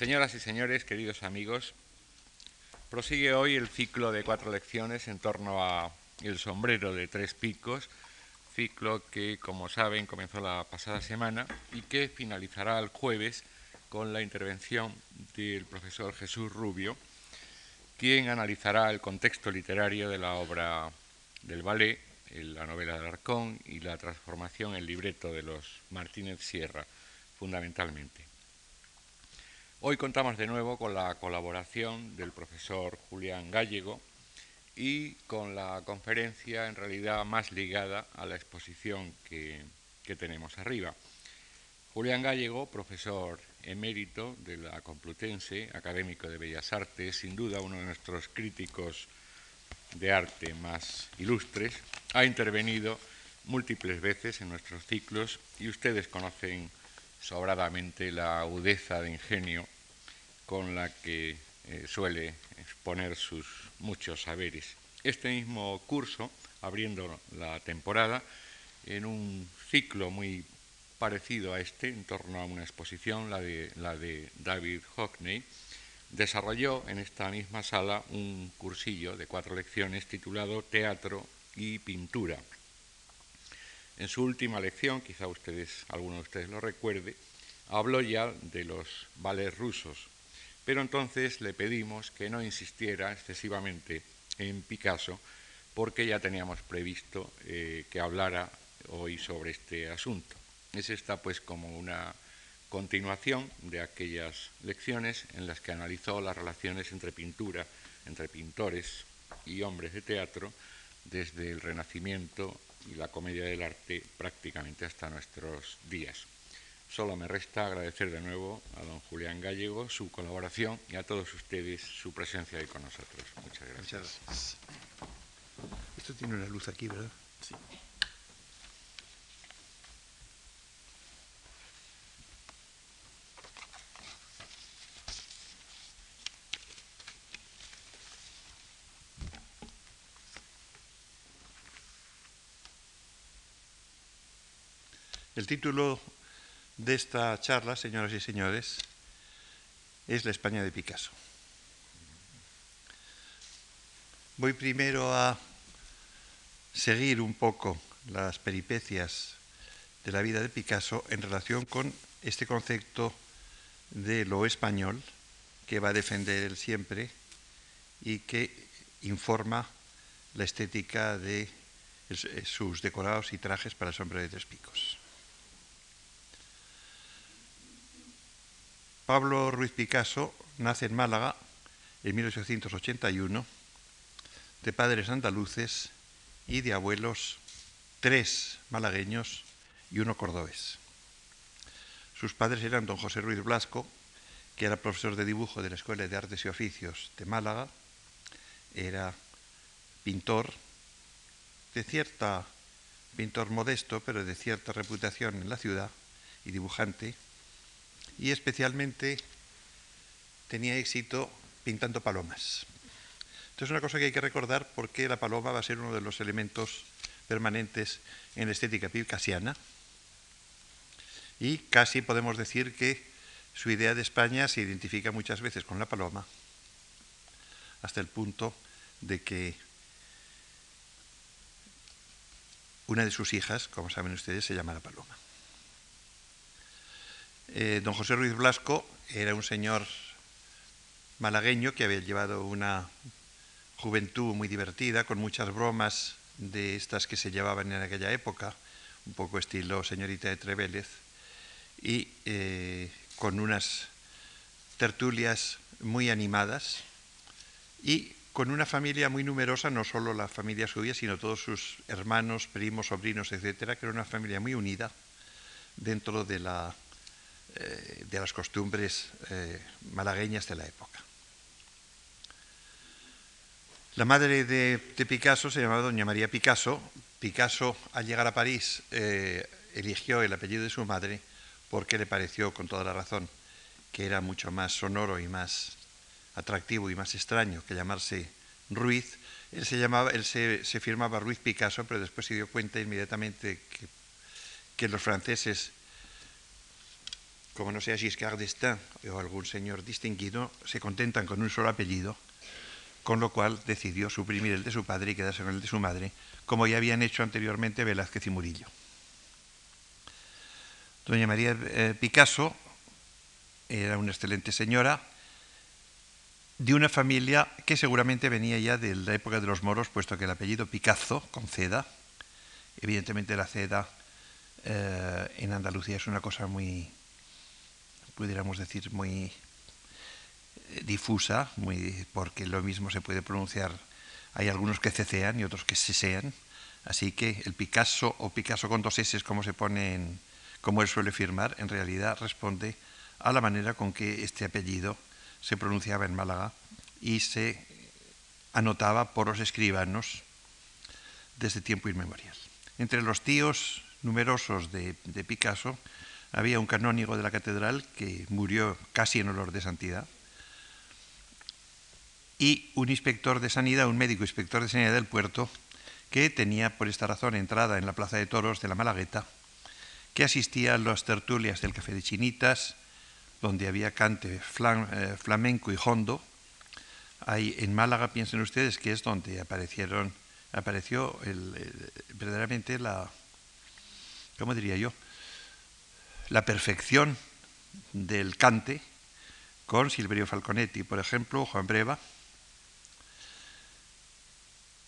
Señoras y señores, queridos amigos, prosigue hoy el ciclo de cuatro lecciones en torno a el sombrero de tres picos, ciclo que, como saben, comenzó la pasada semana y que finalizará el jueves con la intervención del profesor Jesús Rubio, quien analizará el contexto literario de la obra del ballet, la novela de Arcón y la transformación en libreto de los Martínez Sierra, fundamentalmente. Hoy contamos de nuevo con la colaboración del profesor Julián Gallego y con la conferencia en realidad más ligada a la exposición que, que tenemos arriba. Julián Gallego, profesor emérito de la Complutense, académico de Bellas Artes, sin duda uno de nuestros críticos de arte más ilustres, ha intervenido múltiples veces en nuestros ciclos y ustedes conocen sobradamente la agudeza de ingenio con la que eh, suele exponer sus muchos saberes. Este mismo curso, abriendo la temporada, en un ciclo muy parecido a este, en torno a una exposición, la de, la de David Hockney, desarrolló en esta misma sala un cursillo de cuatro lecciones titulado Teatro y Pintura. En su última lección, quizá ustedes, alguno de ustedes lo recuerde, habló ya de los ballets rusos, pero entonces le pedimos que no insistiera excesivamente en Picasso porque ya teníamos previsto eh, que hablara hoy sobre este asunto. Es esta pues como una continuación de aquellas lecciones en las que analizó las relaciones entre pintura, entre pintores y hombres de teatro, desde el Renacimiento y la comedia del arte prácticamente hasta nuestros días. Solo me resta agradecer de nuevo a don Julián Gallego su colaboración y a todos ustedes su presencia ahí con nosotros. Muchas gracias. Muchas gracias. Esto tiene una luz aquí, ¿verdad? Sí. El título de esta charla, señoras y señores, es la España de Picasso. Voy primero a seguir un poco las peripecias de la vida de Picasso en relación con este concepto de lo español que va a defender él siempre y que informa la estética de sus decorados y trajes para el sombrero de tres picos. Pablo Ruiz Picasso nace en Málaga en 1881, de padres andaluces y de abuelos tres malagueños y uno cordobés. Sus padres eran don José Ruiz Blasco, que era profesor de dibujo de la Escuela de Artes y Oficios de Málaga, era pintor, de cierta, pintor modesto, pero de cierta reputación en la ciudad y dibujante, y especialmente tenía éxito pintando palomas. Esto es una cosa que hay que recordar porque la paloma va a ser uno de los elementos permanentes en la estética picasiana y casi podemos decir que su idea de España se identifica muchas veces con la paloma hasta el punto de que una de sus hijas, como saben ustedes, se llama la paloma. Eh, don José Ruiz Blasco era un señor malagueño que había llevado una juventud muy divertida, con muchas bromas de estas que se llevaban en aquella época, un poco estilo señorita de Trevélez, y eh, con unas tertulias muy animadas y con una familia muy numerosa, no solo la familia suya, sino todos sus hermanos, primos, sobrinos, etcétera, que era una familia muy unida dentro de la eh, de las costumbres eh, malagueñas de la época. La madre de, Picasso se llamaba doña María Picasso. Picasso, al llegar a París, eh, eligió el apellido de su madre porque le pareció, con toda la razón, que era mucho más sonoro y más atractivo y más extraño que llamarse Ruiz. Él se, llamaba, él se, firmaba Ruiz Picasso, pero después se dio cuenta inmediatamente que, que los franceses como no sea Giscard d'Estaing o algún señor distinguido, se contentan con un solo apellido, con lo cual decidió suprimir el de su padre y quedarse con el de su madre, como ya habían hecho anteriormente Velázquez y Murillo. Doña María eh, Picasso era una excelente señora de una familia que seguramente venía ya de la época de los moros, puesto que el apellido Picasso, con ceda, evidentemente la ceda eh, en Andalucía es una cosa muy, pudiéramos decir, muy eh, difusa, muy, porque lo mismo se puede pronunciar, hay algunos que cecean y otros que sesean, así que el Picasso o Picasso con dos S, como se pone en, como él suele firmar, en realidad responde a la manera con que este apellido se pronunciaba en Málaga y se anotaba por los escribanos desde tiempo inmemorial. Entre los tíos numerosos de, de Picasso había un canónigo de la catedral que murió casi en olor de santidad y un inspector de sanidad, un médico inspector de sanidad del puerto que tenía por esta razón entrada en la plaza de toros de la Malagueta, que asistía a las tertulias del Café de Chinitas, donde había cante eh, flamenco y hondo. Ahí en Málaga, piensen ustedes que es donde aparecieron, apareció verdaderamente la, ¿cómo diría yo? La perfección del cante con Silverio Falconetti, por ejemplo, Juan Breva,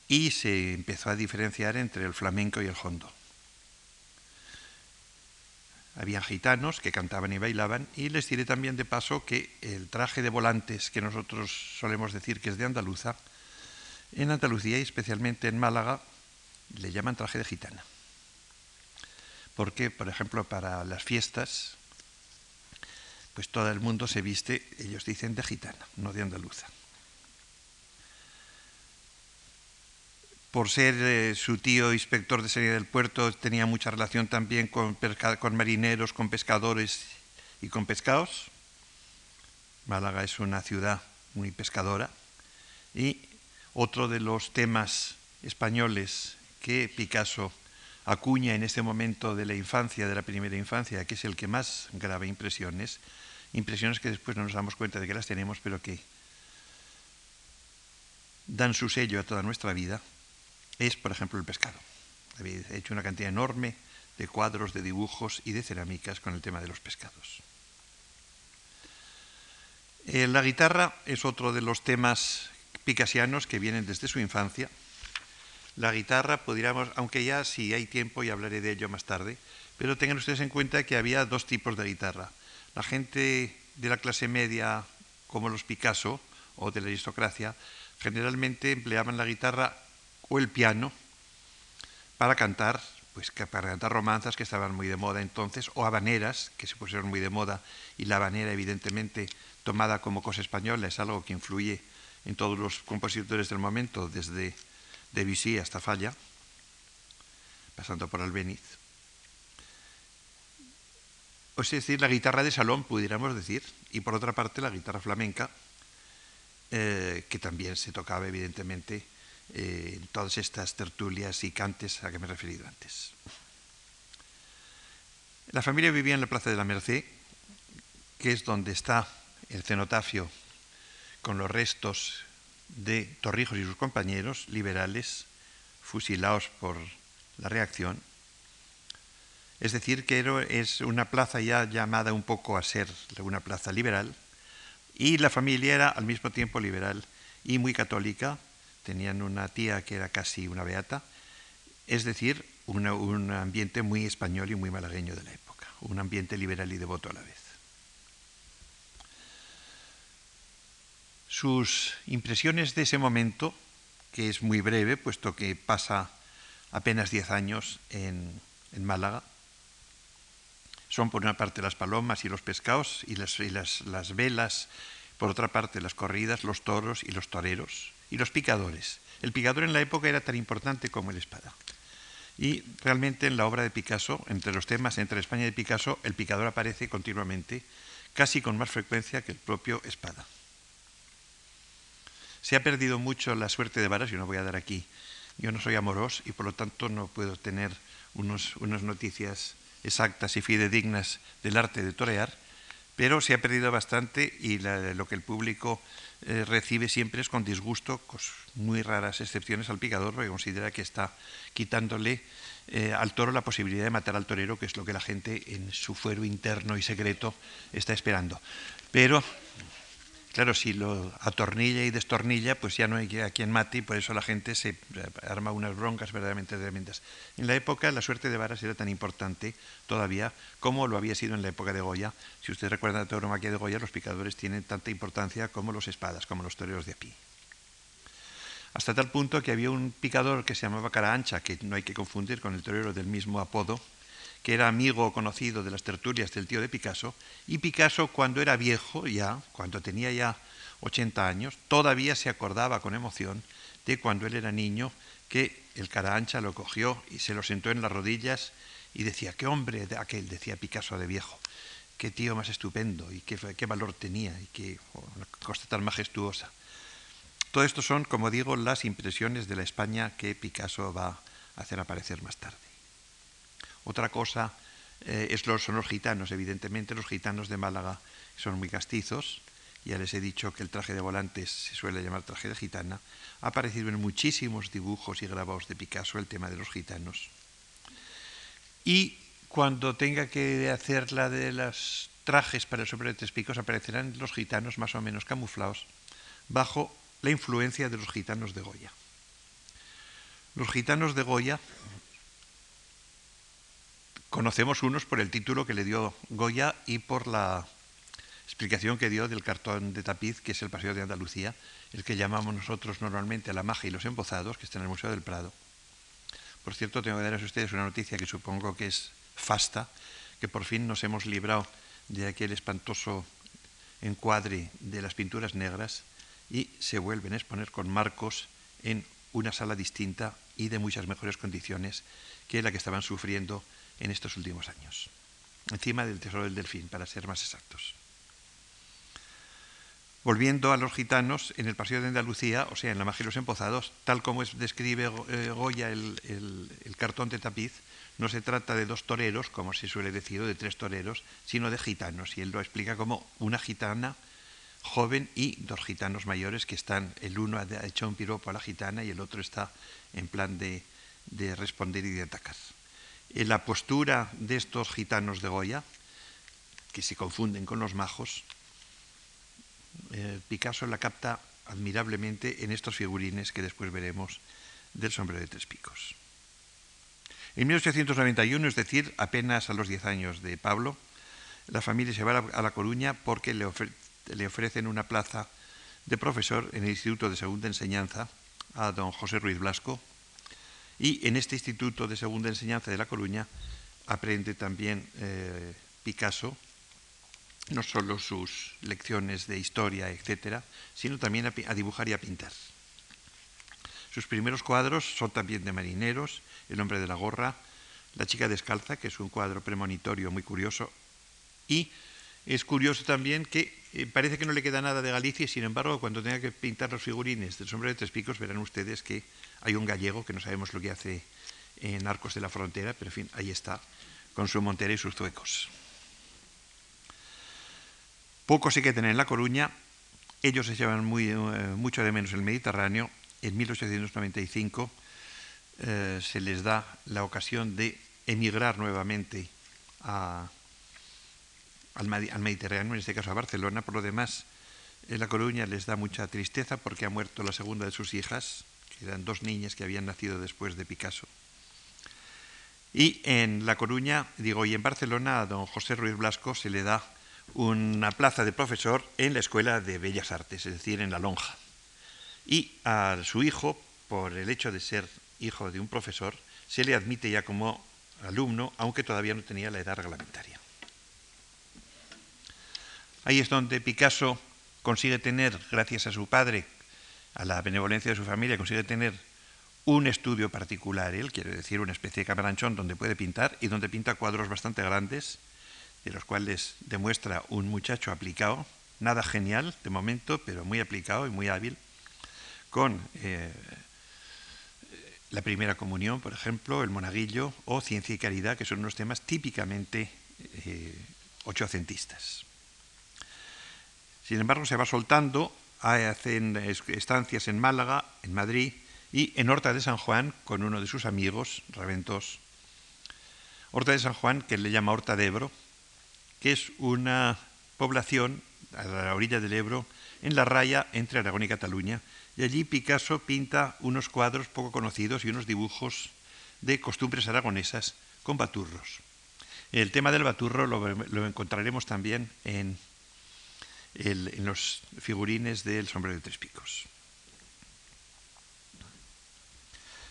y se empezó a diferenciar entre el flamenco y el hondo. Habían gitanos que cantaban y bailaban y les diré también de paso que el traje de volantes que nosotros solemos decir que es de andaluza, en Andalucía y especialmente en Málaga le llaman traje de gitana. Porque, por ejemplo, para las fiestas, pues todo el mundo se viste, ellos dicen de gitana, no de andaluza. por ser eh, su tío inspector de sanidad del puerto, tenía mucha relación también con, con marineros, con pescadores y con pescados. Málaga es una ciudad muy pescadora. Y otro de los temas españoles que Picasso acuña en este momento de la infancia, de la primera infancia, que es el que más graba impresiones, impresiones que después no nos damos cuenta de que las tenemos, pero que dan su sello a toda nuestra vida, es, por ejemplo, el pescado. He hecho una cantidad enorme de cuadros, de dibujos y de cerámicas con el tema de los pescados. Eh, la guitarra es otro de los temas picasianos que vienen desde su infancia. La guitarra, podríamos, aunque ya si hay tiempo y hablaré de ello más tarde, pero tengan ustedes en cuenta que había dos tipos de guitarra. La gente de la clase media, como los Picasso o de la aristocracia, generalmente empleaban la guitarra o el piano para cantar, pues para cantar romanzas que estaban muy de moda entonces, o habaneras que se pusieron muy de moda, y la habanera evidentemente tomada como cosa española es algo que influye en todos los compositores del momento, desde Debussy hasta Falla, pasando por Albeniz. O es decir, la guitarra de salón, pudiéramos decir, y por otra parte la guitarra flamenca, eh, que también se tocaba evidentemente eh, en todas estas tertulias y cantes a que me he referido antes. La familia vivía en la Plaza de la Merced, que es donde está el cenotafio con los restos de Torrijos y sus compañeros liberales fusilados por la reacción. Es decir, que es una plaza ya llamada un poco a ser una plaza liberal, y la familia era al mismo tiempo liberal y muy católica, tenían una tía que era casi una beata, es decir, un ambiente muy español y muy malagueño de la época, un ambiente liberal y devoto a la vez. Sus impresiones de ese momento, que es muy breve, puesto que pasa apenas diez años en, Málaga, son por una parte las palomas y los pescados y, las, las velas, por otra parte las corridas, los toros y los toreros, y los picadores. El picador en la época era tan importante como el espada. Y realmente en la obra de Picasso, entre los temas entre España y Picasso, el picador aparece continuamente, casi con más frecuencia que el propio espada. Se ha perdido mucho la suerte de varas, yo no voy a dar aquí, yo no soy amoroso y por lo tanto no puedo tener unos, unas noticias exactas y fidedignas del arte de torear, pero se ha perdido bastante y lo que el público eh, recibe siempre es con disgusto, con muy raras excepciones al picador, porque considera que está quitándole eh, al toro la posibilidad de matar al torero, que es lo que la gente en su fuero interno y secreto está esperando. Pero Claro, si lo atornilla y destornilla, pues ya no hay a quien mate y por eso la gente se arma unas broncas verdaderamente tremendas. En la época la suerte de varas era tan importante todavía como lo había sido en la época de Goya. Si usted recuerda la tauromaquia de Goya, los picadores tienen tanta importancia como los espadas, como los toreros de a pie. Hasta tal punto que había un picador que se llamaba Cara Ancha, que no hay que confundir con el torero del mismo apodo, que era amigo conocido de las tertulias del tío de Picasso, y Picasso cuando era viejo ya, cuando tenía ya 80 años, todavía se acordaba con emoción de cuando él era niño que el cara ancha lo cogió y se lo sentó en las rodillas y decía, qué hombre de aquel, decía Picasso de viejo, qué tío más estupendo y qué, qué valor tenía y qué cosa tan majestuosa. Todo esto son, como digo, las impresiones de la España que Picasso va a hacer aparecer más tarde. Otra cosa eh, es los, son los gitanos, evidentemente los gitanos de Málaga son muy castizos, ya les he dicho que el traje de volantes se suele llamar traje de gitana, ha aparecido en muchísimos dibujos y grabados de Picasso el tema de los gitanos. Y cuando tenga que hacer la de los trajes para de tres picos, aparecerán los gitanos más o menos camuflados bajo la influencia de los gitanos de Goya. Los gitanos de Goya Conocemos unos por el título que le dio Goya y por la explicación que dio del cartón de tapiz, que es el Paseo de Andalucía, el que llamamos nosotros normalmente la magia y los embozados, que está en el Museo del Prado. Por cierto, tengo que darles a ustedes una noticia que supongo que es fasta, que por fin nos hemos librado de aquel espantoso encuadre de las pinturas negras y se vuelven a exponer con marcos en una sala distinta y de muchas mejores condiciones que la que estaban sufriendo en estos últimos años, encima del Tesoro del Delfín, para ser más exactos. Volviendo a los gitanos, en el Paseo de Andalucía, o sea, en la magia de los empozados, tal como describe eh, Goya el, cartón de tapiz, no se trata de dos toreros, como se suele decir, de tres toreros, sino de gitanos. Y él lo explica como una gitana joven y dos gitanos mayores que están, el uno ha hecho un piropo a la gitana y el otro está en plan de, de responder y de atacar la postura de estos gitanos de Goya, que se confunden con los majos, eh, Picasso la capta admirablemente en estos figurines que después veremos del sombrero de tres picos. En 1891, es decir, apenas a los 10 años de Pablo, la familia se va a La Coruña porque le ofrecen una plaza de profesor en el Instituto de Segunda Enseñanza a don José Ruiz Blasco, y en este Instituto de Segunda Enseñanza de La Coruña aprende también eh, Picasso, no solo sus lecciones de historia, etcétera, sino también a, dibujar y a pintar. Sus primeros cuadros son también de marineros, El hombre de la gorra, La chica descalza, que es un cuadro premonitorio muy curioso, y es curioso también que eh, parece que no le queda nada de Galicia y sin embargo cuando tenga que pintar los figurines del sombrero de tres picos verán ustedes que hay un gallego que no sabemos lo que hace en Arcos de la Frontera, pero en fin, ahí está, con su montera y sus zuecos. Poco se que tener en La Coruña, ellos se llevan eh, mucho de menos el Mediterráneo. En 1895 eh, se les da la ocasión de emigrar nuevamente al, Mediterráneo, en este caso a Barcelona. Por lo demás, en La Coruña les da mucha tristeza porque ha muerto la segunda de sus hijas, eran dos niñas que habían nacido después de Picasso. Y en La Coruña, digo, y en Barcelona a don José Ruiz Blasco se le da una plaza de profesor en la Escuela de Bellas Artes, es decir, en la Lonja. Y a su hijo, por el hecho de ser hijo de un profesor, se le admite ya como alumno, aunque todavía no tenía la edad reglamentaria. Ahí es donde Picasso consigue tener, gracias a su padre, a la benevolencia de su familia, consigue tener un estudio particular, él quiere decir una especie de camaranchón donde puede pintar y donde pinta cuadros bastante grandes, de los cuales demuestra un muchacho aplicado, nada genial de momento, pero muy aplicado y muy hábil, con eh, la primera comunión, por ejemplo, el monaguillo o ciencia y caridad, que son unos temas típicamente eh, ochocentistas. Sin embargo, se va soltando, hacen estancias en Málaga, en Madrid y en Horta de San Juan con uno de sus amigos, Raventos. Horta de San Juan, que le llama Horta de Ebro, que es una población a la orilla del Ebro, en la raya entre Aragón y Cataluña, y allí Picasso pinta unos cuadros poco conocidos y unos dibujos de costumbres aragonesas con baturros. El tema del baturro lo, encontraremos también en, en los figurines del sombrero de tres picos.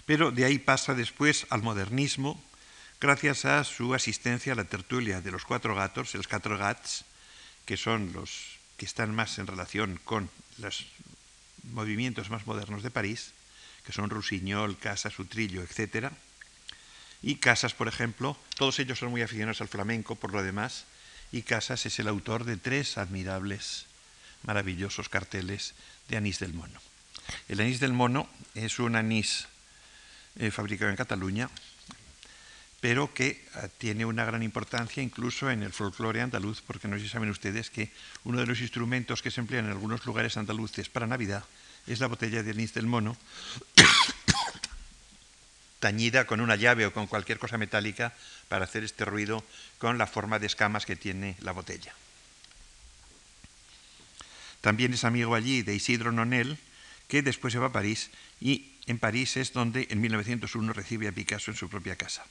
Pero de ahí pasa después al modernismo, gracias a su asistencia a la tertulia de los cuatro gatos, los cuatro gats, que son los que están más en relación con los movimientos más modernos de París, que son Rusiñol, Casas, Utrillo, etc. Y Casas, por ejemplo, todos ellos son muy aficionados al flamenco por lo demás, y Casas es el autor de tres admirables, maravillosos carteles de anís del mono. El anís del mono es un anís eh, fabricado en Cataluña, pero que ah, tiene una gran importancia incluso en el folclore andaluz, porque no sé si saben ustedes que uno de los instrumentos que se emplean en algunos lugares andaluces para Navidad es la botella de anís del mono, tañida con una llave o con cualquier cosa metálica para hacer este ruido con la forma de escamas que tiene la botella. También es amigo allí de Isidro Nonel, que después se va a París y en París es donde en 1901 recibe a Picasso en su propia casa.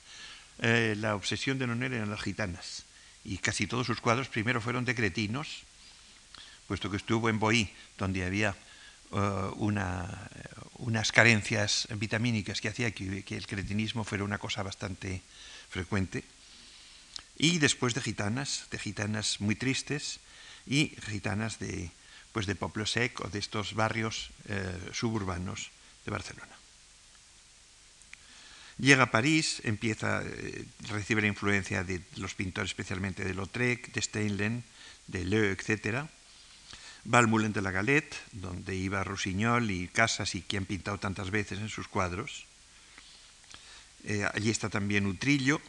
Eh, la obsesión de Nonel eran las gitanas y casi todos sus cuadros primero fueron de cretinos, puesto que estuvo en Boí, donde había eh, unas carencias vitamínicas que hacía que, el cretinismo fuera una cosa bastante frecuente, y después de gitanas, de gitanas muy tristes y gitanas de, pues de Poplo Sec o de estos barrios eh, suburbanos de Barcelona. Llega a París, empieza, eh, recibe la influencia de los pintores, especialmente de Lautrec, de Steinlen, de Leu, etc. Va de la Galette, donde iba Rossignol y Casas y quien ha pintado tantas veces en sus cuadros. Eh, allí está también Utrillo,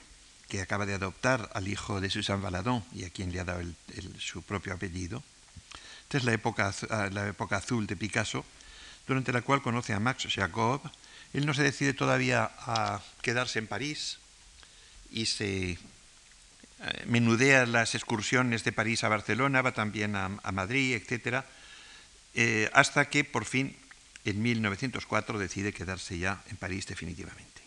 que acaba de adoptar al hijo de Susan Valadon y a quien le ha dado su propio apellido. Esta es la época, ah, la época azul de Picasso, durante la cual conoce a Max Jacob, él no se decide todavía a quedarse en París y se menudea las excursiones de París a Barcelona, va también a, Madrid, etc., eh, hasta que por fin en 1904 decide quedarse ya en París definitivamente.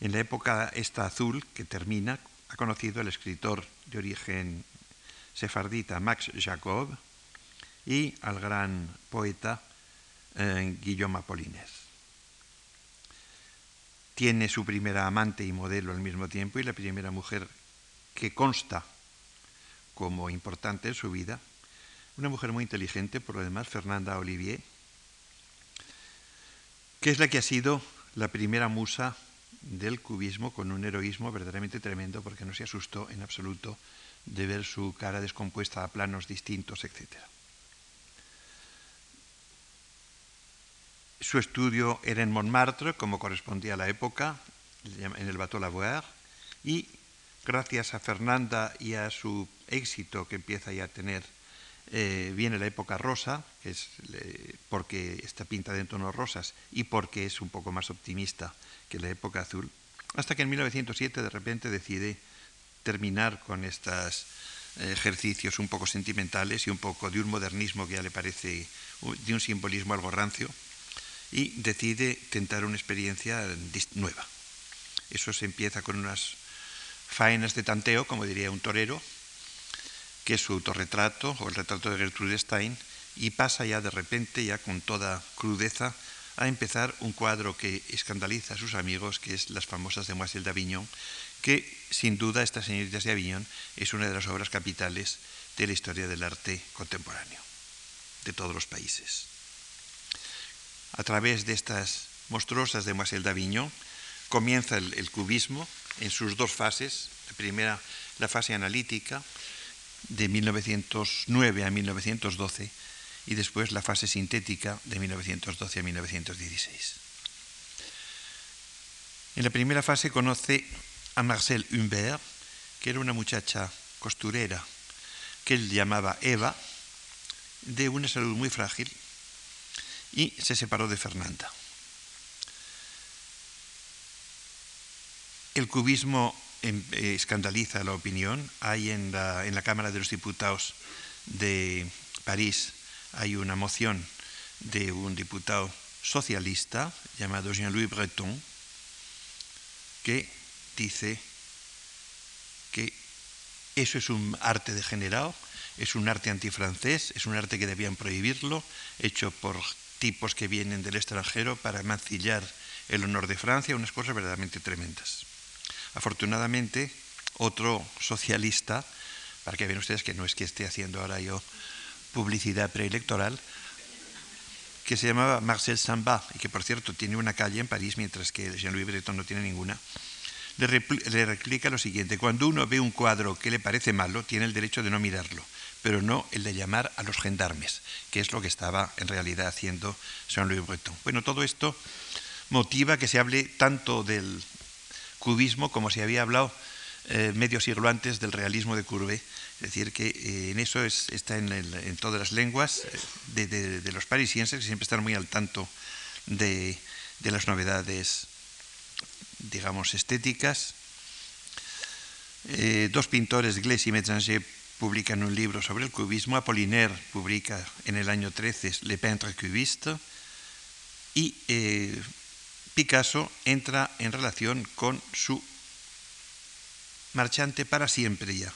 En la época esta azul que termina, ha conocido al escritor de origen sefardita Max Jacob y al gran poeta eh, Guillaume Apollinaire tiene su primera amante y modelo al mismo tiempo y la primera mujer que consta como importante en su vida, una mujer muy inteligente, por lo demás, Fernanda Olivier, que es la que ha sido la primera musa del cubismo con un heroísmo verdaderamente tremendo porque no se asustó en absoluto de ver su cara descompuesta a planos distintos, etcétera. Su estudio era en Montmartre, como correspondía a la época, en el Bateau Lavoir, y gracias a Fernanda y a su éxito que empieza ya a tener, eh, viene la época rosa, porque está pinta de tonos rosas y porque es un poco más optimista que la época azul, hasta que en 1907 de repente decide terminar con estos ejercicios un poco sentimentales y un poco de un modernismo que ya le parece de un simbolismo algo rancio y decide tentar una experiencia nueva. Eso se empieza con unas faenas de tanteo, como diría un torero, que es su autorretrato o el retrato de Gertrude Stein, y pasa ya de repente, ya con toda crudeza, a empezar un cuadro que escandaliza a sus amigos, que es las famosas Demoiselles d'Avignon, que sin duda estas señoritas de Avignon es una de las obras capitales de la historia del arte contemporáneo de todos los países a través de estas monstruosas de Marcel d'Avignon, comienza el, cubismo en sus dos fases. La primera, la fase analítica, de 1909 a 1912, y después la fase sintética de 1912 a 1916. En la primera fase conoce a Marcel Humbert, que era una muchacha costurera que él llamaba Eva, de una salud muy frágil y se separó de Fernanda. El cubismo em, eh, escandaliza la opinión. Hay en la, en la Cámara de los Diputados de París hay una moción de un diputado socialista llamado Jean-Louis Breton que dice que eso es un arte degenerado, es un arte antifrancés, es un arte que debían prohibirlo, hecho por tipos que vienen del extranjero para mancillar el honor de Francia, unas cosas verdaderamente tremendas. Afortunadamente, otro socialista, para que vean ustedes que no es que esté haciendo ahora yo publicidad preelectoral, que se llamaba Marcel Samba, y que por cierto tiene una calle en París, mientras que Jean-Louis Breton no tiene ninguna, le, le replica lo siguiente, cuando uno ve un cuadro que le parece malo, tiene el derecho de no mirarlo, pero no el de llamar a los gendarmes, que es lo que estaba en realidad haciendo Jean-Louis Breton. Bueno, todo esto motiva que se hable tanto del cubismo como se había hablado eh, medio siglo antes del realismo de Courbet. Es decir, que eh, en eso está en, todas las lenguas eh, de, los parisienses, que siempre están muy al tanto de, las novedades, digamos, estéticas. dos pintores, Gles y Metzanger, publican un libro sobre el cubismo. Apollinaire publica en el año 13 Le Peintre Cubiste. Y Picasso entra en relación con su marchante para siempre ya,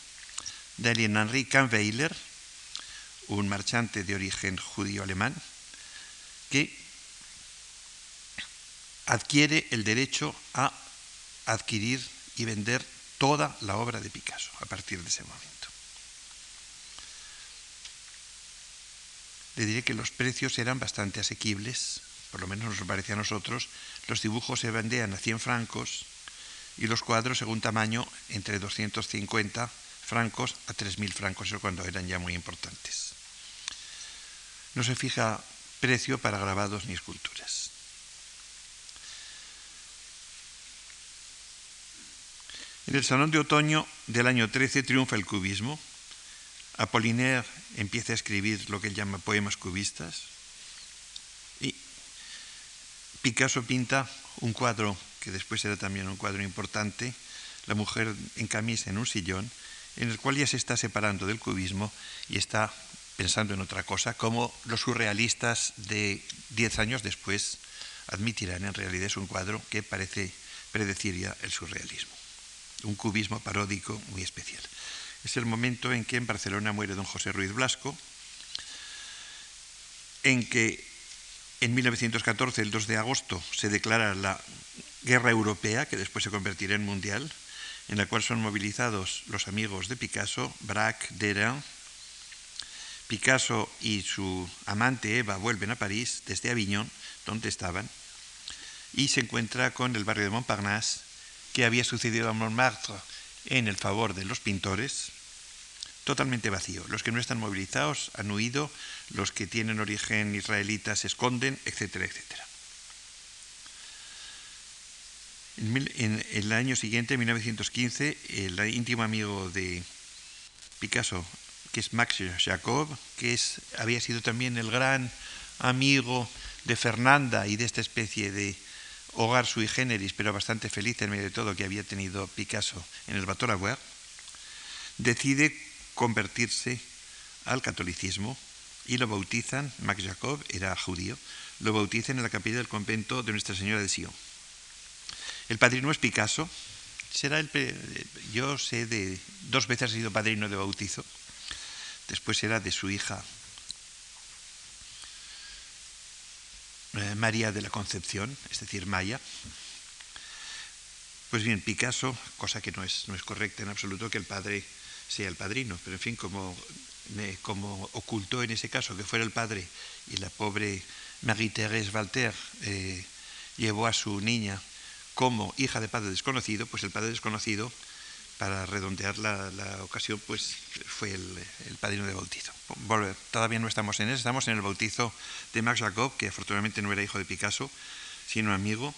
Daniel Henri Kahnweiler, un marchante de origen judío-alemán, que adquiere el derecho a adquirir y vender toda la obra de Picasso a partir de ese momento. Le diré que los precios eran bastante asequibles, por lo menos nos parece a nosotros, los dibujos se vendían a 100 francos y los cuadros según tamaño entre 250 francos a 3.000 francos, eso cuando eran ya muy importantes. No se fija precio para grabados ni esculturas. En el Salón de Otoño del año 13 triunfa el cubismo. Apollinaire empieza a escribir lo que él llama poemas cubistas. Y Picasso pinta un cuadro que después será también un cuadro importante, la mujer en camisa en un sillón, en el cual ya se está separando del cubismo y está pensando en otra cosa, como los surrealistas de diez años después admitirán, en realidad es un cuadro que parece predecir ya el surrealismo, un cubismo paródico muy especial. Es el momento en que en Barcelona muere don José Ruiz Blasco, en que en 1914, el 2 de agosto, se declara la Guerra Europea, que después se convertirá en mundial, en la cual son movilizados los amigos de Picasso, Braque, Derain. Picasso y su amante Eva vuelven a París desde Aviñón, donde estaban, y se encuentra con el barrio de Montparnasse, que había sucedido a Montmartre en el favor de los pintores, totalmente vacío. Los que no están movilizados han huido, los que tienen origen israelita se esconden, etcétera, etcétera. En el año siguiente, en 1915, el íntimo amigo de Picasso, que es Max Jacob, que es, había sido también el gran amigo de Fernanda y de esta especie de hogar sui generis, pero bastante feliz en medio de todo que había tenido Picasso en el Bateau decide convertirse al catolicismo y lo bautizan, Max Jacob era judío, lo bautizan en la capilla del convento de Nuestra Señora de Sion. El padrino es Picasso, será el, yo sé de dos veces ha sido padrino de bautizo, después será de su hija María de la Concepción, es decir, Maya. Pues bien, Picasso, cosa que no es, no es correcta en absoluto que el padre sea el padrino, pero en fin, como, como ocultó en ese caso que fuera el padre y la pobre Marie-Thérèse Walter eh, llevó a su niña como hija de padre desconocido, pues el padre desconocido, para redondear la, ocasión, pues fue el, padrino de bautizo. Todavía no estamos en eso, estamos en el bautizo de Max Jacob, que afortunadamente no era hijo de Picasso, sino amigo,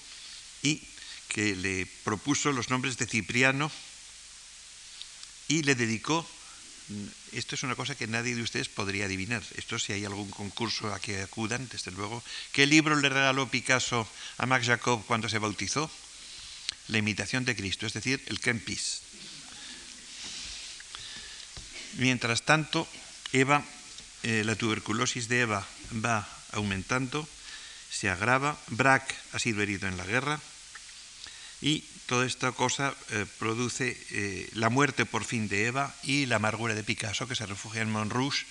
y que le propuso los nombres de Cipriano, y le dedicó esto es una cosa que nadie de ustedes podría adivinar. Esto si hay algún concurso a que acudan, desde luego. ¿Qué libro le regaló Picasso a Max Jacob cuando se bautizó? La imitación de Cristo, es decir, el Kempis. Mientras tanto, Eva, eh, la tuberculosis de Eva va aumentando, se agrava, Braque ha sido herido en la guerra y toda esta cosa eh, produce eh, la muerte por fin de Eva y la amargura de Picasso, que se refugia en Montrouge,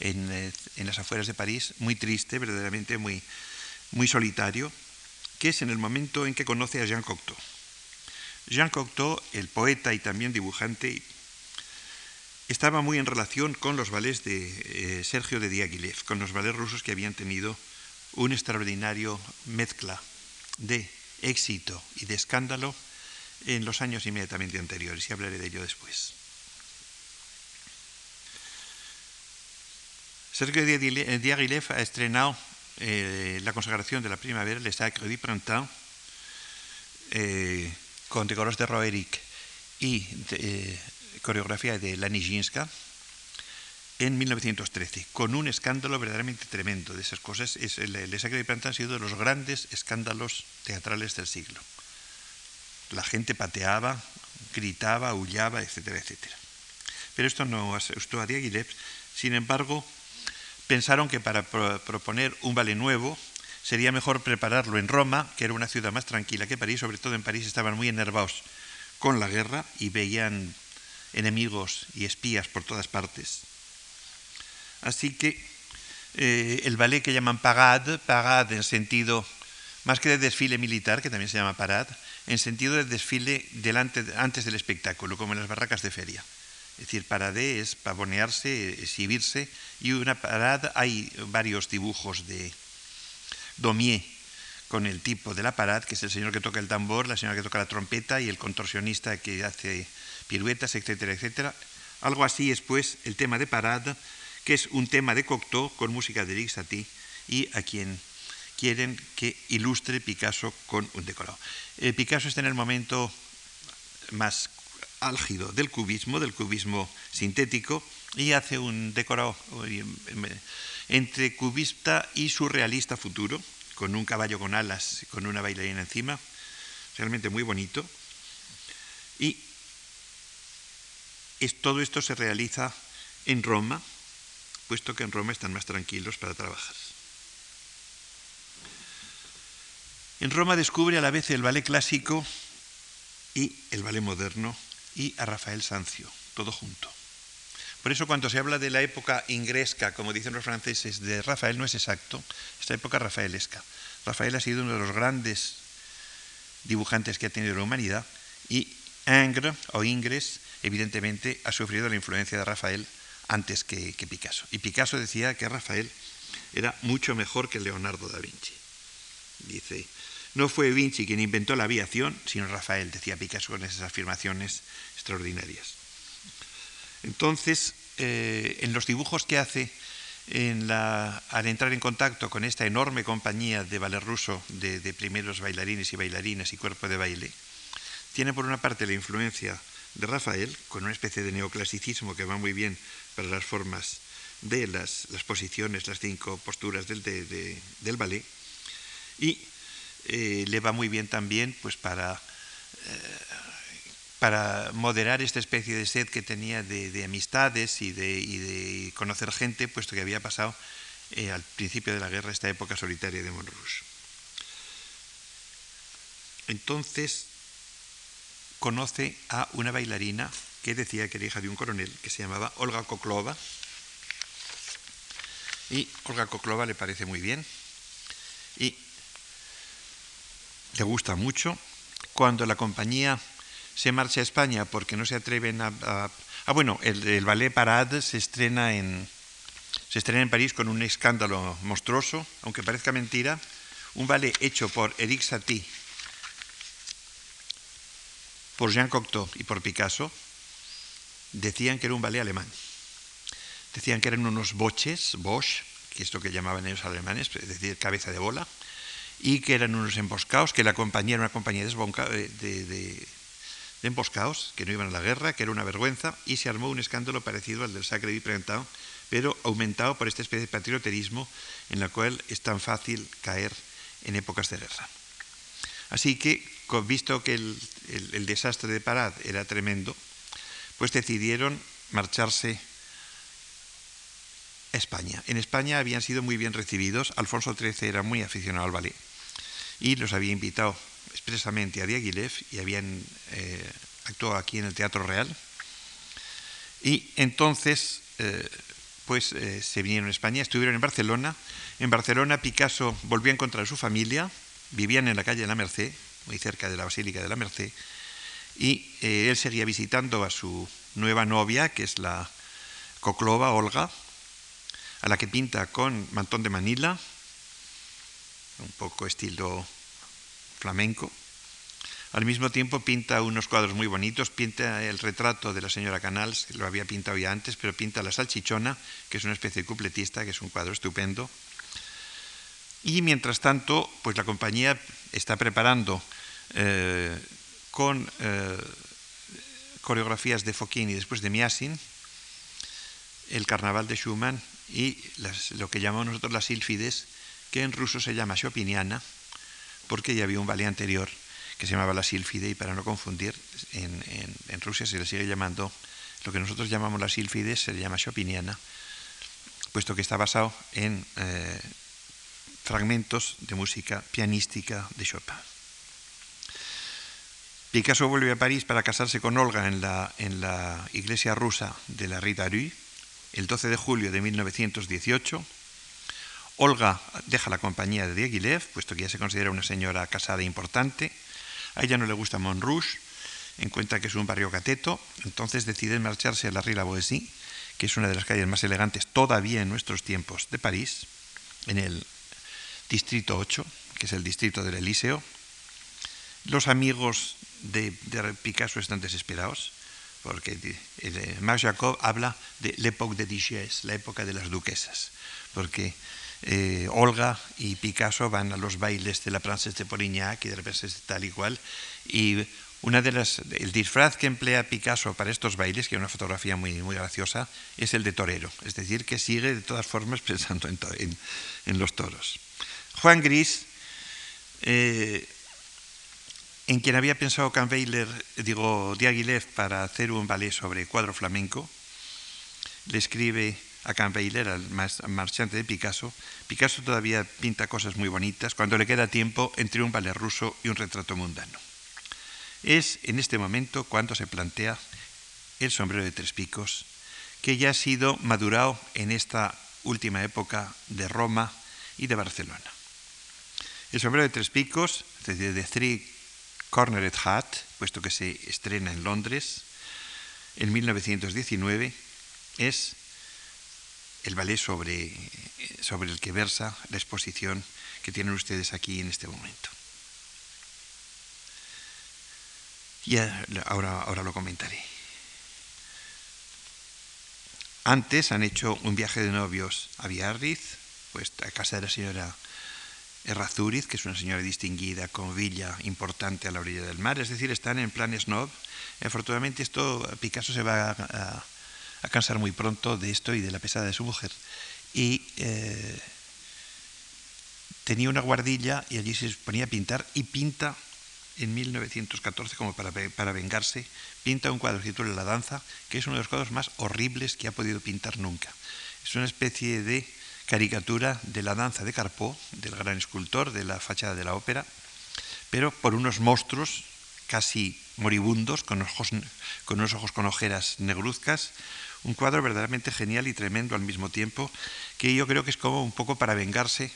en, en las afueras de París, muy triste, verdaderamente muy, muy solitario, que es en el momento en que conoce a Jean Cocteau. Jean Cocteau, el poeta y también dibujante, estaba muy en relación con los ballets de Sergio de Diaghilev, con los ballets rusos que habían tenido un extraordinario mezcla de éxito y de escándalo en los años inmediatamente anteriores, y hablaré de ello después. Sergio Diaghilev ha estrenado eh, la consagración de la primavera, Le Sacre du Printemps, eh, con decoros de Roerich y eh, coreografía de Lani Jinska, en 1913, con un escándalo verdaderamente tremendo de esas cosas. El, Sacre du Printemps ha sido de los grandes escándalos teatrales del siglo. La gente pateaba, gritaba, aullaba, etcétera, etcétera. Pero esto no asustó a Diaghilev. Sin embargo, pensaron que para proponer un ballet nuevo sería mejor prepararlo en Roma, que era una ciudad más tranquila que París. Sobre todo en París estaban muy enervados con la guerra y veían enemigos y espías por todas partes. Así que eh, el ballet que llaman parade, parade en sentido más que de desfile militar, que también se llama parade, en sentido de desfile delante, antes del espectáculo, como en las barracas de feria. Es decir, parade es pavonearse, exhibirse, y una parada hay varios dibujos de Daumier con el tipo de la parade, que es el señor que toca el tambor, la señora que toca la trompeta y el contorsionista que hace piruetas, etcétera, etcétera. Algo así es pues el tema de parade, que es un tema de Cocteau con música de Satie y a quien quieren que ilustre Picasso con un decorado. Eh, Picasso está en el momento más álgido del cubismo, del cubismo sintético, y hace un decorado entre cubista y surrealista futuro, con un caballo con alas, con una bailarina encima, realmente muy bonito. Y todo esto se realiza en Roma, puesto que en Roma están más tranquilos para trabajar. En Roma descubre a la vez el ballet clásico y el ballet moderno y a Rafael Sanzio, todo junto. Por eso cuando se habla de la época ingresca, como dicen los franceses, de Rafael no es exacto, esta época rafaelesca. Rafael ha sido uno de los grandes dibujantes que ha tenido la humanidad y Ingres o Ingres evidentemente ha sufrido la influencia de Rafael antes que, Picasso. Y Picasso decía que Rafael era mucho mejor que Leonardo da Vinci. Dice, no fue Vinci quien inventó la aviación, sino Rafael, decía Picasso con esas afirmaciones extraordinarias. Entonces, eh, en los dibujos que hace al entrar en contacto con esta enorme compañía de ballet ruso de, de, primeros bailarines y bailarinas y cuerpo de baile, tiene por una parte la influencia de Rafael, con una especie de neoclasicismo que va muy bien para las formas de las, las posiciones, las cinco posturas del, de, del ballet, y eh, le va muy bien también pues para, eh, para moderar esta especie de sed que tenía de, amistades y de, y de, conocer gente, puesto que había pasado eh, al principio de la guerra esta época solitaria de Montrouge. Entonces conoce a una bailarina que decía que era hija de un coronel, que se llamaba Olga Koklova, y Olga Koklova le parece muy bien, y le gusta mucho. Cuando la compañía se marcha a España porque no se atreven a... ah, bueno, el, ballet Parade se estrena, en, se estrena en París con un escándalo monstruoso, aunque parezca mentira. Un ballet hecho por Eric Satie, por Jean Cocteau y por Picasso, decían que era un ballet alemán. Decían que eran unos boches, Bosch, que es lo que llamaban ellos alemanes, es decir, cabeza de bola, y que eran unos emboscados, que la compañía era una compañía de, de, de emboscados, que no iban a la guerra, que era una vergüenza, y se armó un escándalo parecido al del Sacre di Printemps, pero aumentado por esta especie de patrioterismo en la cual es tan fácil caer en épocas de guerra. Así que, visto que el, desastre de Parad era tremendo, pues decidieron marcharse a España. En España habían sido muy bien recibidos, Alfonso XIII era muy aficionado al ballet y los había invitado expresamente a Diaghilev y habían eh, actuado aquí en el Teatro Real. Y entonces, eh, pues eh, se vinieron a España, estuvieron en Barcelona. En Barcelona Picasso volvió a encontrar a su familia, vivían en la calle de la Merced, muy cerca de la Basílica de la Merced, y él seguía visitando a su nueva novia, que es la Coclova, Olga, a la que pinta con mantón de Manila, un poco estilo flamenco. Al mismo tiempo pinta unos cuadros muy bonitos, pinta el retrato de la señora Canals, que lo había pintado ya antes, pero pinta la salchichona, que es una especie de cupletista, que es un cuadro estupendo. Y mientras tanto, pues la compañía está preparando eh, con eh, coreografías de Foquín y después de Miasin el carnaval de Schumann y lo que llamamos nosotros las sílfides, que en ruso se llama Chopiniana, porque ya había un ballet anterior que se llamaba la sílfide y para no confundir, en, Rusia se le sigue llamando, lo que nosotros llamamos la sílfides se le llama Chopiniana, puesto que está basado en eh, fragmentos de música pianística de Chopin. Picasso vuelve a París para casarse con Olga en la, en la iglesia rusa de la Rita Rue el 12 de julio de 1918. Olga deja la compañía de Diaghilev, puesto que ya se considera una señora casada importante. A ella no le gusta Montrouge, encuentra que es un barrio cateto, entonces decide marcharse a la Rue La Boétie, que es una de las calles más elegantes todavía en nuestros tiempos de París, en el distrito 8, que es el distrito del Elíseo. Los amigos de, Picasso están desesperados porque eh, Marc Jacob habla de l'époque de Dijes, la época de las duquesas, porque eh, Olga y Picasso van a los bailes de la Princesse de Polignac y de la Princesse tal y cual, y una de las, el disfraz que emplea Picasso para estos bailes, que es una fotografía muy, muy graciosa, es el de torero, es decir, que sigue de todas formas pensando en, en, los toros. Juan Gris eh, en quien había pensado Kahnweiler, digo, para hacer un ballet sobre cuadro flamenco, le escribe a Kahnweiler, al marchante de Picasso. Picasso todavía pinta cosas muy bonitas cuando le queda tiempo entre un ballet ruso y un retrato mundano. Es en este momento cuando se plantea el sombrero de tres picos, que ya ha sido madurado en esta última época de Roma y de Barcelona. El sombrero de tres picos, es decir, de Three Cornered Hat, puesto que se estrena en Londres en 1919, es el ballet sobre, sobre el que versa la exposición que tienen ustedes aquí en este momento. Y ahora, ahora lo comentaré. Antes han hecho un viaje de novios a Biarritz, pues a casa de la señora Errazuriz, que es una señora distinguida con villa importante a la orilla del mar, es decir, están en plan snob. Afortunadamente esto, Picasso se va a, cansar muy pronto de esto y de la pesada de su mujer. Y eh, tenía una guardilla y allí se ponía a pintar y pinta en 1914 como para, para vengarse, pinta un cuadro que titula La danza, que es uno de los cuadros más horribles que ha podido pintar nunca. Es una especie de caricatura de la danza de Carpó, del gran escultor de la fachada de la ópera, pero por unos monstruos casi moribundos, con, unos ojos con ojeras negruzcas, un cuadro verdaderamente genial y tremendo al mismo tiempo, que yo creo que es como un poco para vengarse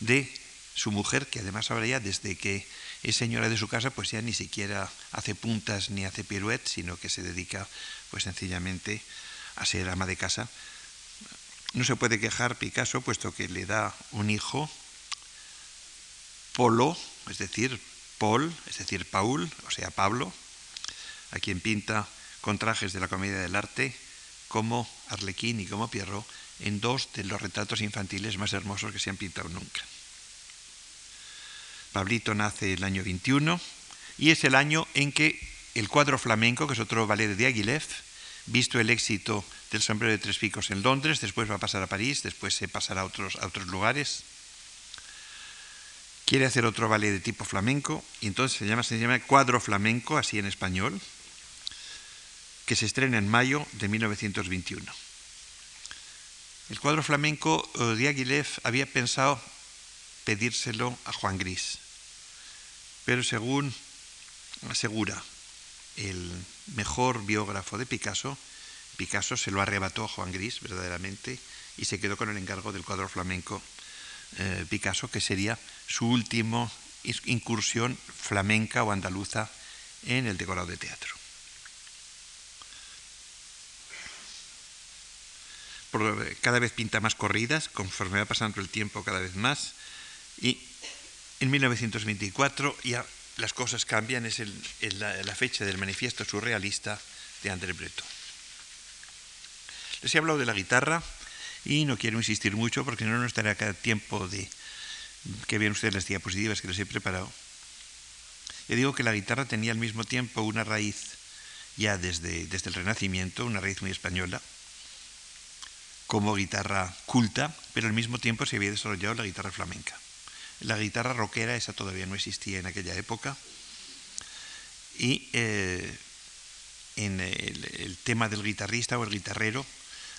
de su mujer, que además ahora ya desde que es señora de su casa, pues ya ni siquiera hace puntas ni hace piruetas, sino que se dedica pues sencillamente a ser ama de casa no se puede quejar Picasso, puesto que le da un hijo, Polo, es decir, Paul, es decir, Paul, o sea, Pablo, a quien pinta con trajes de la comedia del arte, como Arlequín y como Pierrot, en dos de los retratos infantiles más hermosos que se han pintado nunca. Pablito nace el año 21 y es el año en que el cuadro flamenco, que es otro ballet de Diaghilev, visto el éxito del sombrero de tres picos en Londres, después va a pasar a París, después se pasará a otros, a otros lugares. Quiere hacer otro ballet de tipo flamenco y entonces se llama, se llama Cuadro Flamenco, así en español, que se estrena en mayo de 1921. El cuadro flamenco eh, Diaghilev había pensado pedírselo a Juan Gris, pero según asegura el mejor biógrafo de Picasso, Picasso se lo arrebató a Juan Gris verdaderamente y se quedó con el encargo del cuadro flamenco eh, Picasso, que sería su última incursión flamenca o andaluza en el decorado de teatro. cada vez pinta más corridas, conforme va pasando el tiempo cada vez más, y en 1924 ya las cosas cambian, es la, fecha del manifiesto surrealista de André Breton. Les he hablado de la guitarra y no quiero insistir mucho porque no nos estará cada tiempo de que vean ustedes las diapositivas que les he preparado. Yo digo que la guitarra tenía al mismo tiempo una raíz ya desde, desde el Renacimiento, una raíz muy española, como guitarra culta, pero al mismo tiempo se había desarrollado la guitarra flamenca. La guitarra rockera, esa todavía no existía en aquella época. Y eh, en el, tema del guitarrista o el guitarrero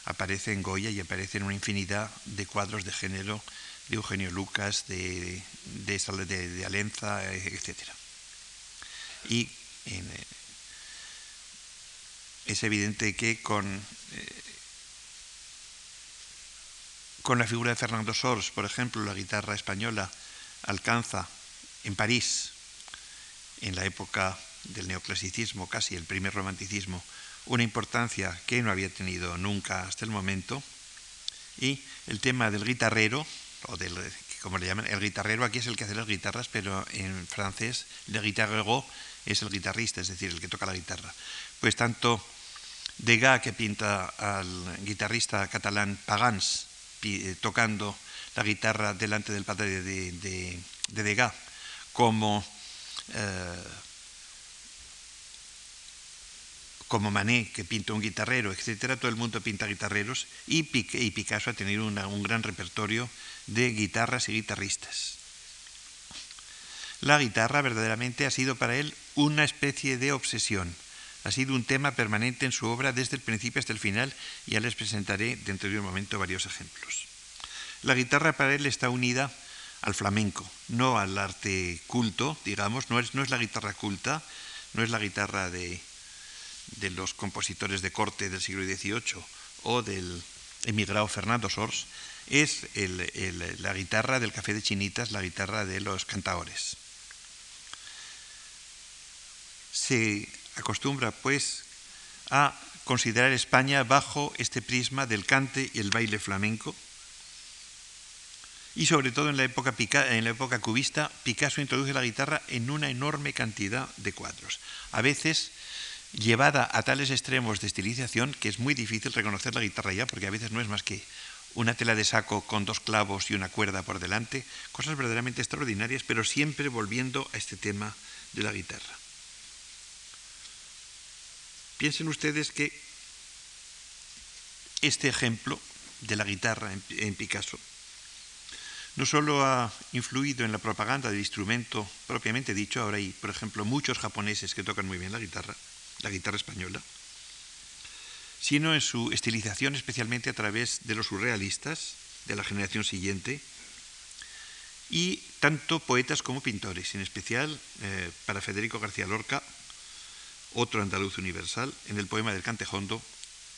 aparece en Goya y aparece en una infinidad de cuadros de género de Eugenio Lucas, de, de, de, Alenza, etc. Y eh, es evidente que con eh, con la figura de Fernando Sors, por ejemplo, la guitarra española alcanza en París, en la época del neoclasicismo, casi el primer romanticismo, una importancia que no había tenido nunca hasta el momento. Y el tema del guitarrero, o del, como le llaman, el guitarrero aquí es el que hace las guitarras, pero en francés, le guitarrero es el guitarrista, es decir, el que toca la guitarra. Pues tanto Degas, que pinta al guitarrista catalán Pagans, eh, tocando la guitarra delante del padre de, de, Degas, como, eh, como Manet, que pinta un guitarrero, etc. Todo el mundo pinta guitarreros y, Picasso ha tenido un gran repertorio de guitarras y guitarristas. La guitarra verdaderamente ha sido para él una especie de obsesión. Ha sido un tema permanente en su obra desde el principio hasta el final y ya les presentaré dentro de un momento varios ejemplos. La guitarra para él está unida al flamenco, no al arte culto, digamos, no es la guitarra culta, no es la guitarra de, de los compositores de corte del siglo XVIII o del emigrado Fernando Sors, es la guitarra del café de chinitas, la guitarra de los cantaores. Se acostumbra, pues, a considerar España bajo este prisma del cante y el baile flamenco, y sobre todo en la, época en la época cubista, Picasso introduce la guitarra en una enorme cantidad de cuadros, a veces llevada a tales extremos de estilización que es muy difícil reconocer la guitarra ya, porque a veces no es más que una tela de saco con dos clavos y una cuerda por delante, cosas verdaderamente extraordinarias, pero siempre volviendo a este tema de la guitarra. Piensen ustedes que este ejemplo de la guitarra en Picasso no solo ha influido en la propaganda del instrumento propiamente dicho, ahora hay, por ejemplo, muchos japoneses que tocan muy bien la guitarra, la guitarra española, sino en su estilización especialmente a través de los surrealistas de la generación siguiente y tanto poetas como pintores, en especial eh, para Federico García Lorca, otro andaluz universal, en el poema del Cantejondo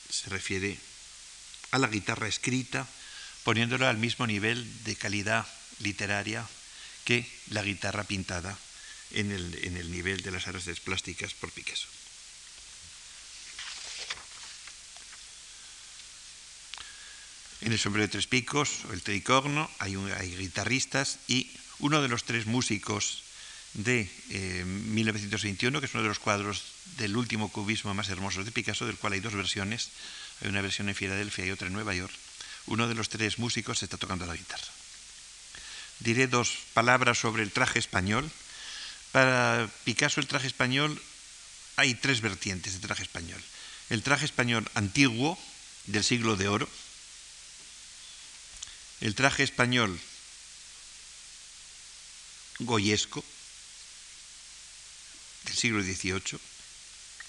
se refiere a la guitarra escrita, poniéndolo al mismo nivel de calidad literaria que la guitarra pintada en el, nivel de las artes plásticas por Picasso. En el sombrero de tres picos, o el tricorno, hay, hay guitarristas y uno de los tres músicos de 1921, eh, que es uno de los cuadros del último cubismo más hermosos de Picasso, del cual hay dos versiones, hay una versión en Filadelfia y otra en Nueva York, uno de los tres músicos está tocando la guitarra. Diré dos palabras sobre el traje español. Para Picasso el traje español hay tres vertientes de traje español. El traje español antiguo, del siglo de oro, el traje español goyesco, del siglo XVIII,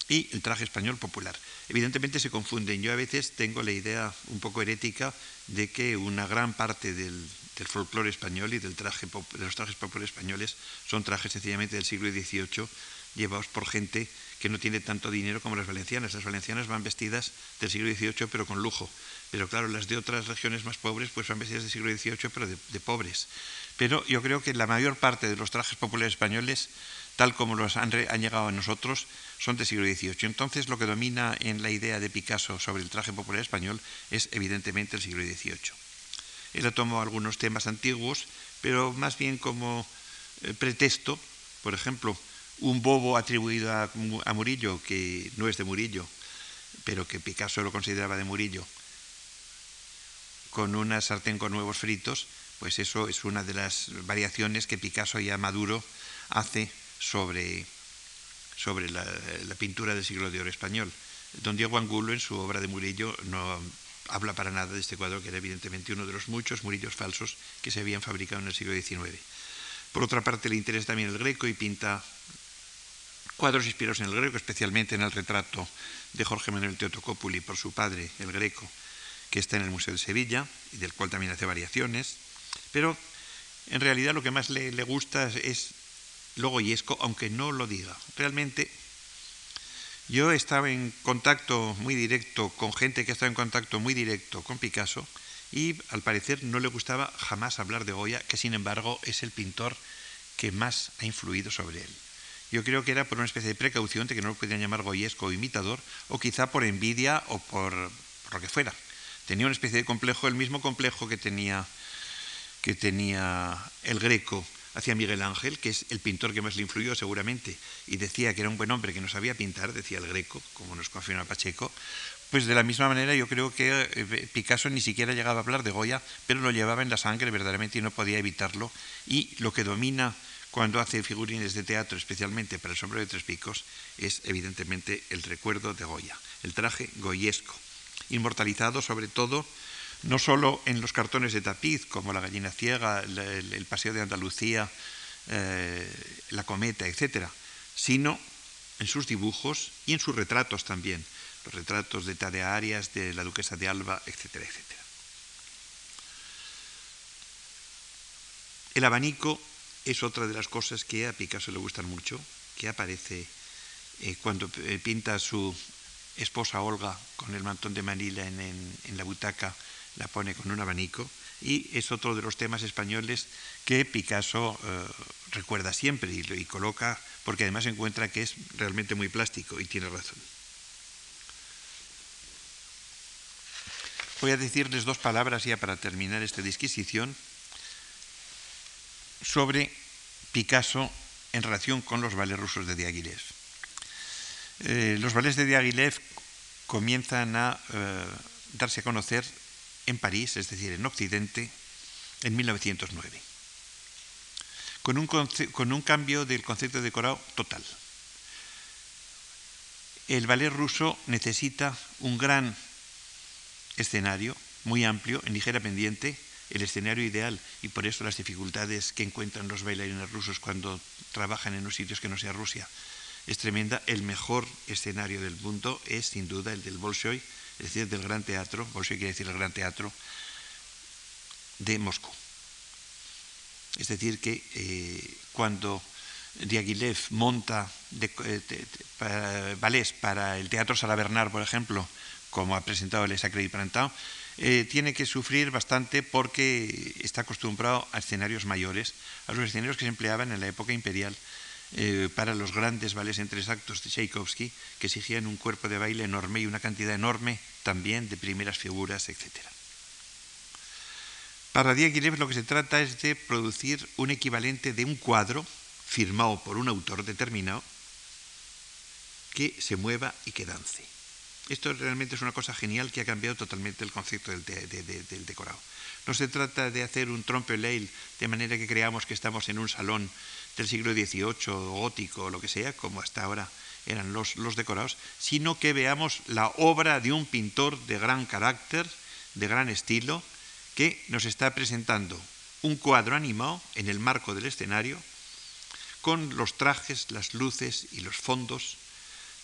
y el traje español popular. Evidentemente se confunden. Yo a veces tengo la idea un poco herética de que una gran parte del, folclore español y del traje, de los trajes populares españoles son trajes sencillamente del siglo XVIII llevados por gente que no tiene tanto dinero como las valencianas. Las valencianas van vestidas del siglo XVIII pero con lujo. Pero claro, las de otras regiones más pobres pues van vestidas del siglo XVIII pero de, pobres. Pero yo creo que la mayor parte de los trajes populares españoles, tal como los han, llegado a nosotros, son del siglo XVIII. Entonces lo que domina en la idea de Picasso sobre el traje popular español es evidentemente el siglo XVIII. Él ha tomado algunos temas antiguos, pero más bien como eh, pretexto, por ejemplo, un bobo atribuido a, Murillo, que no es de Murillo, pero que Picasso lo consideraba de Murillo, con una sartén con nuevos fritos, pues eso es una de las variaciones que Picasso ya maduro hace sobre, sobre la, pintura del siglo de oro español. Don Diego Angulo, en su obra de Murillo, no habla para nada de este cuadro, que era evidentemente uno de los muchos murillos falsos que se habían fabricado en el siglo XIX. Por otra parte, le interesa también el greco y pinta cuadros inspirados en el greco, especialmente en el retrato de Jorge Manuel Teotocópuli por su padre, el greco, que está en el Museo de Sevilla y del cual también hace variaciones. Pero en realidad lo que más le, gusta es lo goyesco, aunque no lo diga. Realmente yo estaba en contacto muy directo con gente que estaba en contacto muy directo con Picasso y al parecer no le gustaba jamás hablar de Goya, que sin embargo es el pintor que más ha influido sobre él. Yo creo que era por una especie de precaución de que no lo podían llamar goyesco o imitador, o quizá por envidia o por, lo que fuera. Tenía una especie de complejo, el mismo complejo que tenía, que tenía el greco hacia Miguel Ángel, que es el pintor que más le influyó seguramente, y decía que era un buen hombre que no sabía pintar, decía el greco, como nos confirma Pacheco, pues de la misma manera yo creo que eh, Picasso ni siquiera llegaba a hablar de Goya, pero lo llevaba en la sangre verdaderamente y no podía evitarlo, y lo que domina cuando hace figurines de teatro, especialmente para el sombrero de tres picos, es evidentemente el recuerdo de Goya, el traje goyesco, inmortalizado sobre todo no solo en los cartones de tapiz, como La gallina ciega, el, Paseo de Andalucía, eh, La cometa, etc., sino en sus dibujos y en sus retratos también, los retratos de Tadea Arias, de la duquesa de Alba, etcétera, etcétera. El abanico es otra de las cosas que a Picasso le gustan mucho, que aparece eh, cuando eh, pinta a su esposa Olga con el mantón de Manila en, la butaca, la pone con un abanico, y es otro de los temas españoles que Picasso eh, recuerda siempre y, y coloca, porque además encuentra que es realmente muy plástico, y tiene razón. Voy a decirles dos palabras ya para terminar esta disquisición sobre Picasso en relación con los ballets rusos de Diaghilev. Eh, los ballets de Diaghilev comienzan a eh, darse a conocer en París, es decir, en Occidente, en 1909, con un, con un cambio del concepto de decorado total. El ballet ruso necesita un gran escenario, muy amplio, en ligera pendiente, el escenario ideal y por eso las dificultades que encuentran los bailarines rusos cuando trabajan en los sitios que no sea Rusia es tremenda. El mejor escenario del mundo es sin duda el del Bolshoi, es decir, del Gran Teatro, Bolshoi quiere decir el Gran Teatro de Moscú. Es decir, que eh, cuando Diaghilev monta de, eh, para el Teatro Sala Bernard, por ejemplo, como ha presentado el Sacré Printemps, eh, tiene que sufrir bastante porque está acostumbrado a escenarios mayores, a los escenarios que se empleaban en la época imperial eh, para los grandes ballets en tres actos de Tchaikovsky, que exigían un cuerpo de baile enorme y una cantidad enorme también de primeras figuras, etc. Para Diaghilev lo que se trata es de producir un equivalente de un cuadro firmado por un autor determinado que se mueva y que dance. Esto realmente es una cosa genial que ha cambiado totalmente el concepto del, decorado. No se trata de hacer un trompe-l'œil de manera que creamos que estamos en un salón del siglo XVIII, gótico o lo que sea, como hasta ahora eran los, los decorados, sino que veamos la obra de un pintor de gran carácter, de gran estilo, que nos está presentando un cuadro animado en el marco del escenario, con los trajes, las luces y los fondos,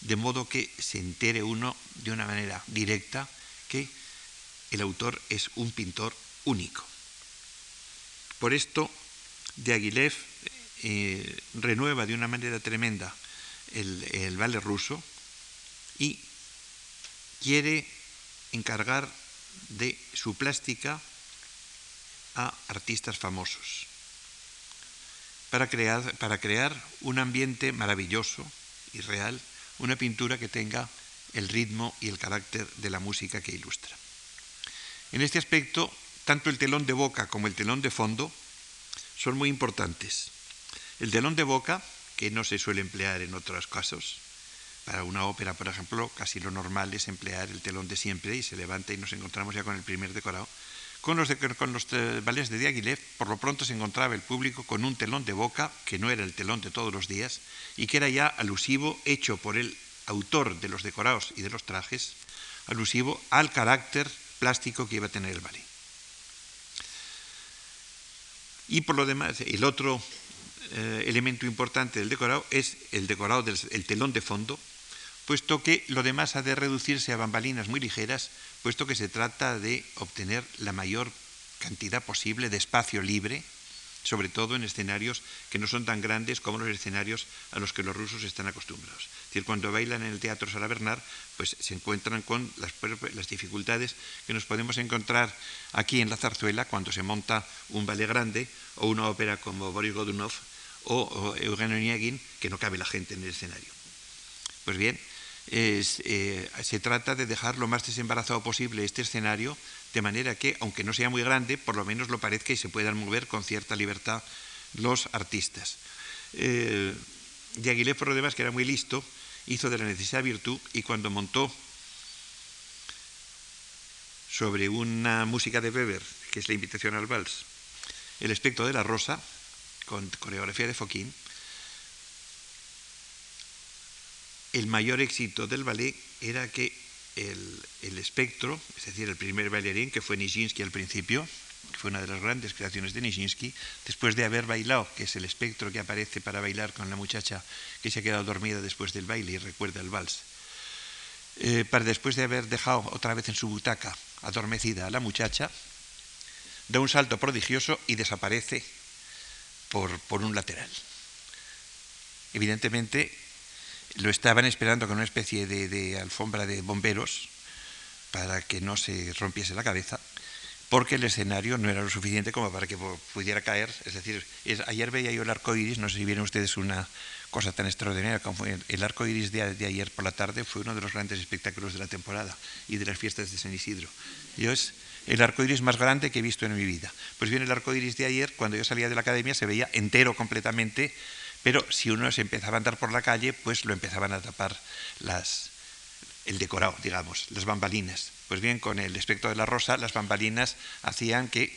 de modo que se entere uno de una manera directa que el autor es un pintor único. Por esto, de Aguilev eh, renueva de una manera tremenda el, el ballet ruso y quiere encargar de su plástica a artistas famosos para crear, para crear un ambiente maravilloso y real, una pintura que tenga el ritmo y el carácter de la música que ilustra. En este aspecto, tanto el telón de boca como el telón de fondo son muy importantes. El telón de boca, que no se suele emplear en otros casos, para una ópera, por ejemplo, casi lo normal es emplear el telón de siempre y se levanta y nos encontramos ya con el primer decorado. Con los, de, ballets de Diaghilev, por lo pronto se encontraba el público con un telón de boca, que no era el telón de todos los días, y que era ya alusivo, hecho por el autor de los decorados y de los trajes, alusivo al carácter plástico que iba a tener el ballet. Y por lo demás, el otro eh, elemento importante del decorado es el decorado del el telón de fondo, puesto que lo demás ha de reducirse a bambalinas muy ligeras, puesto que se trata de obtener la mayor cantidad posible de espacio libre, sobre todo en escenarios que no son tan grandes como los escenarios a los que los rusos están acostumbrados. Decir, cuando bailan en el Teatro Sala Bernard, pues se encuentran con las, dificultades que nos podemos encontrar aquí en la zarzuela cuando se monta un ballet grande o una ópera como Boris Godunov o, o Eugenio que no cabe la gente en el escenario. Pues bien, eh, se trata de dejar lo más desembarazado posible este escenario, de manera que, aunque no sea muy grande, por lo menos lo parezca y se puedan mover con cierta libertad los artistas. Eh, de Aguilé, por lo demás, que era muy listo, hizo de la necesidad virtud y cuando montó sobre una música de Weber, que es la invitación al vals, el espectro de la rosa, con coreografía de Foquín, el mayor éxito del ballet era que el, espectro, es decir, el primer bailarín, que fue Nijinsky al principio, fue una de las grandes creaciones de Nijinsky, después de haber bailado, que es el espectro que aparece para bailar con la muchacha que se ha quedado dormida después del baile y recuerda el vals, eh, para después de haber dejado otra vez en su butaca adormecida a la muchacha, da un salto prodigioso y desaparece por un lateral. Evidentemente, lo estaban esperando con una especie de, alfombra de bomberos para que no se rompiese la cabeza, porque el escenario no era lo suficiente como para que pudiera caer. Es decir, ayer veía yo el arco iris, no sé si vieron ustedes una cosa tan extraordinaria como el arco iris de, ayer por la tarde, fue uno de los grandes espectáculos de la temporada y de las fiestas de San Isidro. Yo es el arco iris más grande que he visto en mi vida. Pues bien, el arco iris de ayer, cuando yo salía de la academia, se veía entero completamente pero si uno se empezaba a andar por la calle, pues lo empezaban a tapar las, el decorado, digamos, las bambalinas. Pues bien, con el espectro de la rosa, las bambalinas hacían que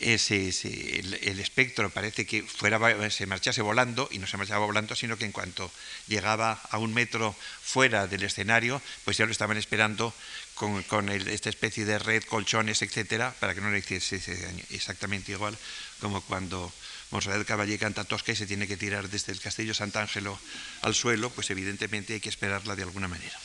ese, el, espectro parece que fuera, se marchase volando, y no se marchaba volando, sino que en cuanto llegaba a un metro fuera del escenario, pues ya lo estaban esperando con, con esta especie de red, colchones, etcétera, para que no le hiciese exactamente igual como cuando Monserrat Caballé canta tosca y se tiene que tirar desde el Castillo Sant'Angelo al suelo, pues evidentemente hay que esperarla de alguna manera.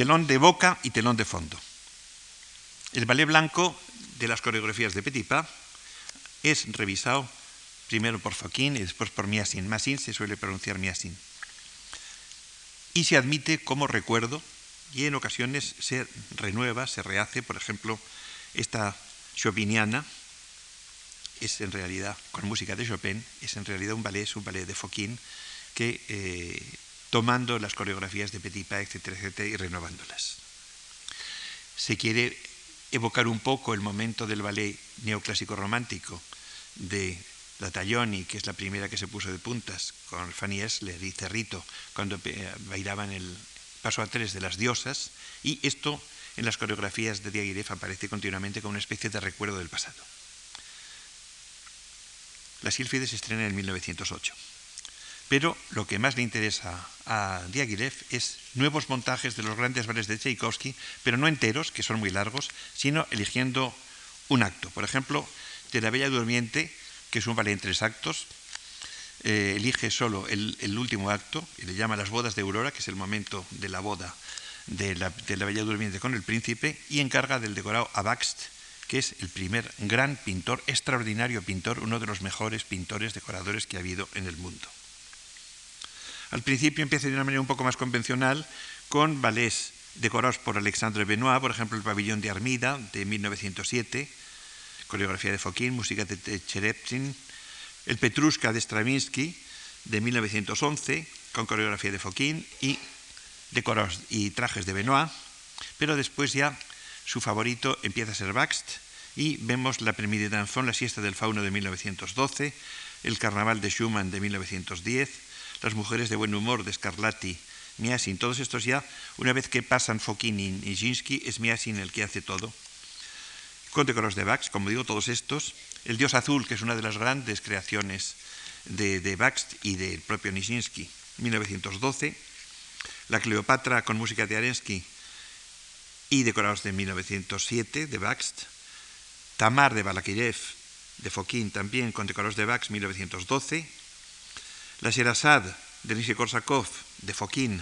Telón de boca y telón de fondo. El ballet blanco de las coreografías de Petipa es revisado primero por Foquín y después por Miasin. Massin se suele pronunciar Miasin. Y se admite como recuerdo y en ocasiones se renueva, se rehace, por ejemplo, esta Chopiniana es en realidad, con música de Chopin, es en realidad un ballet, es un ballet de Foquín, que eh, tomando las coreografías de Petipa, etcétera, etcétera, y renovándolas. Se quiere evocar un poco el momento del ballet neoclásico romántico de la Taglioni, que es la primera que se puso de puntas, con Fanny Esler y Cerrito, cuando eh, bailaban el, paso a tres de las diosas, y esto en las coreografías de Diaghilev aparece continuamente como una especie de recuerdo del pasado. La Sílfide se estrena en 1908. Pero lo que más le interesa a Diaghilev es nuevos montajes de los grandes ballets de Tchaikovsky, pero no enteros, que son muy largos, sino eligiendo un acto. Por ejemplo, de La Bella Durmiente, que es un ballet en tres actos, eh, elige solo el, último acto y le llama Las bodas de Aurora, que es el momento de la boda de la, Bella Durmiente con el príncipe, y encarga del decorado a Baxt, que es el primer gran pintor, extraordinario pintor, uno de los mejores pintores decoradores que ha habido en el mundo. Al principio empieza de una manera un poco más convencional con ballets decorados por Alexandre Benoit, por ejemplo el pabellón de Armida de 1907, coreografía de Fokin, música de Chereptin, el Petrushka de Stravinsky de 1911, con coreografía de Fokin y decoros y trajes de Benoit, pero después ya su favorito empieza a ser Baxt y vemos la Première Danzón, la siesta del fauno de 1912, el Carnaval de Schumann de 1910, las mujeres de buen humor de Scarlatti, Miasin, todos estos ya, una vez que pasan Fokin y Nijinsky, es Miasin el que hace todo. Con decoros de Baxt, como digo, todos estos, el Dios Azul, que es una de las grandes creaciones de, de Baxt y del propio Nijinsky, 1912. La Cleopatra con música de Arensky y decorados de 1907 de Baxt. Tamar de Balakirev de Fokin también con decorados de Baxt 1912. La Sherazade de Nishe Korsakov de Fokin,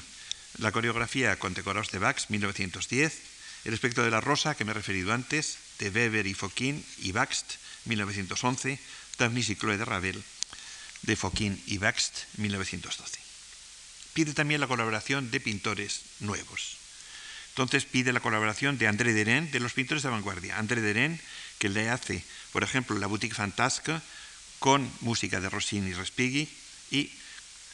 la coreografía con decorados de Baxt 1910. El espectro de la rosa que me he referido antes de Weber y Fokin y Baxt 1911, Daphnis y Chloe de Ravel, de Foquín y Baxt, 1912. Pide también la colaboración de pintores nuevos. Entonces pide la colaboración de André Deren, de los pintores de vanguardia. André Deren, que le hace, por ejemplo, la Boutique Fantasque, con música de Rossini y Respighi y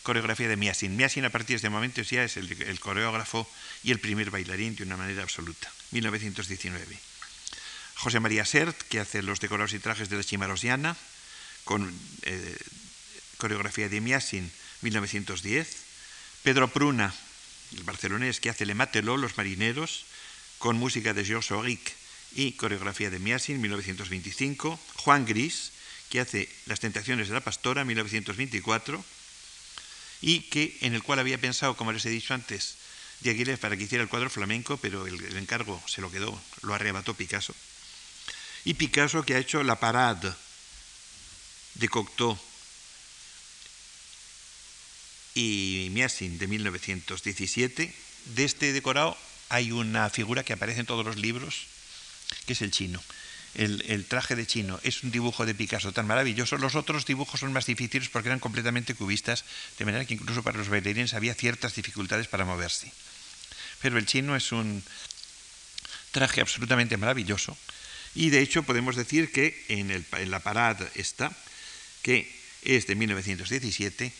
coreografía de Miasin. Miasin a partir de este momento ya es el, coreógrafo y el primer bailarín de una manera absoluta. 1919. José María Sert, que hace los decorados y trajes de la Chimarosiana, con eh, coreografía de Miasin, 1910. Pedro Pruna, el barcelonés, que hace Le Matelot, Los Marineros, con música de Georges Auric y coreografía de Miasin, 1925. Juan Gris, que hace Las Tentaciones de la Pastora, 1924, y que, en el cual había pensado, como les he dicho antes, de Aguilera para que hiciera el cuadro flamenco, pero el, encargo se lo quedó, lo arrebató Picasso y Picasso que ha hecho La Parade de Cocteau y Miasin de 1917. De este decorado hay una figura que aparece en todos los libros, que es el chino. El, traje de chino es un dibujo de Picasso tan maravilloso. Los otros dibujos son más difíciles porque eran completamente cubistas, de manera que incluso para los bailarines había ciertas dificultades para moverse. Pero el chino es un traje absolutamente maravilloso y de hecho podemos decir que en, la parada esta, que es de 1917,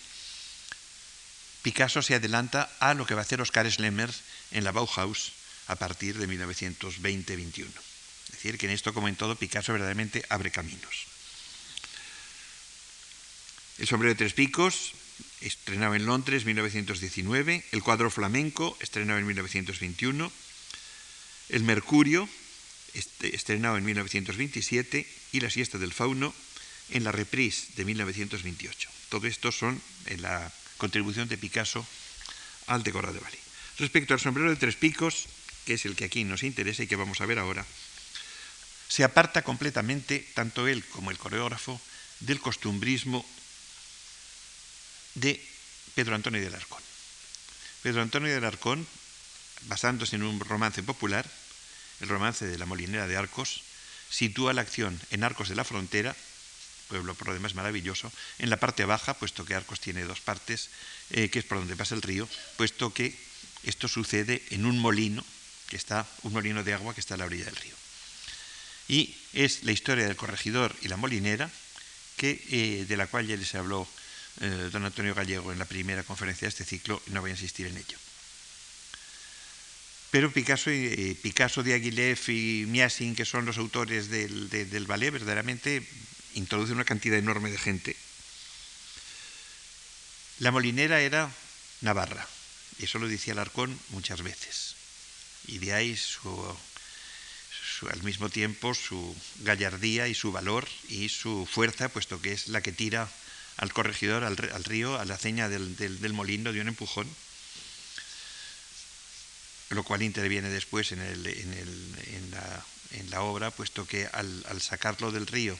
Picasso se adelanta a lo que va a hacer Oscar Schlemmer en la Bauhaus a partir de 1920-21. Decir, que en esto, como en todo, Picasso verdaderamente abre caminos. El sombrero de tres picos, estrenado en Londres 1919. El cuadro flamenco, estrenado en 1921. El Mercurio, este, estrenado en 1927, y La siesta del fauno en la reprise de 1928. Todo esto son en la contribución de Picasso al decorado de Bali. Respecto al sombrero de tres picos, que es el que aquí nos interesa y que vamos a ver ahora, se aparta completamente, tanto él como el coreógrafo, del costumbrismo de Pedro Antonio de Alarcón. Pedro Antonio de Alarcón, basándose en un romance popular, el romance de la molinera de Arcos, sitúa la acción en Arcos de la Frontera, pueblo por lo demás maravilloso, en la parte baja, puesto que Arcos tiene dos partes, eh, que es por donde pasa el río, puesto que esto sucede en un molino, que está, un molino de agua que está a la orilla del río. Y es la historia del corregidor y la molinera, que, eh, de la cual ya les habló eh, don Antonio Gallego en la primera conferencia de este ciclo, y no voy a insistir en ello. Pero Picasso, y, Picasso de Aguilef y Miasin, que son los autores del, del ballet, verdaderamente introducen una cantidad enorme de gente. La molinera era Navarra, y eso lo decía Alarcón muchas veces. Y de ahí su, al mismo tiempo su gallardía y su valor y su fuerza, puesto que es la que tira al corregidor, al, río, a la ceña del, molino de un empujón, lo cual interviene después en, la, obra, puesto que al sacarlo del río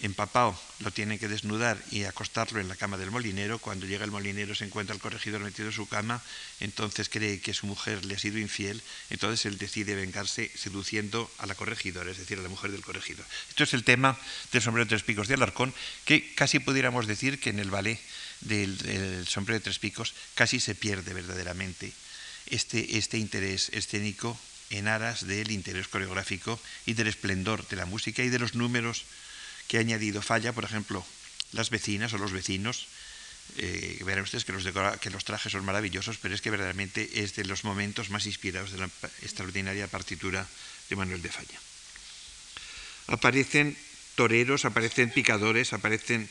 empapado, lo tiene que desnudar y acostarlo en la cama del molinero. Cuando llega el molinero se encuentra el corregidor metido en su cama, entonces cree que su mujer le ha sido infiel, entonces él decide vengarse seduciendo a la corregidora, es decir, a la mujer del corregidor. Esto es el tema del sombrero de tres picos de Alarcón, que casi pudiéramos decir que en el ballet del, sombrero de tres picos casi se pierde verdaderamente este, este interés escénico en aras del interés coreográfico y del esplendor de la música y de los números que ha añadido Falla, por ejemplo, las vecinas o los vecinos. Eh, verán ustedes que los, trajes son maravillosos, pero es que verdaderamente es de los momentos más inspirados de la extraordinaria partitura de Manuel de Falla. Aparecen toreros, aparecen picadores, aparecen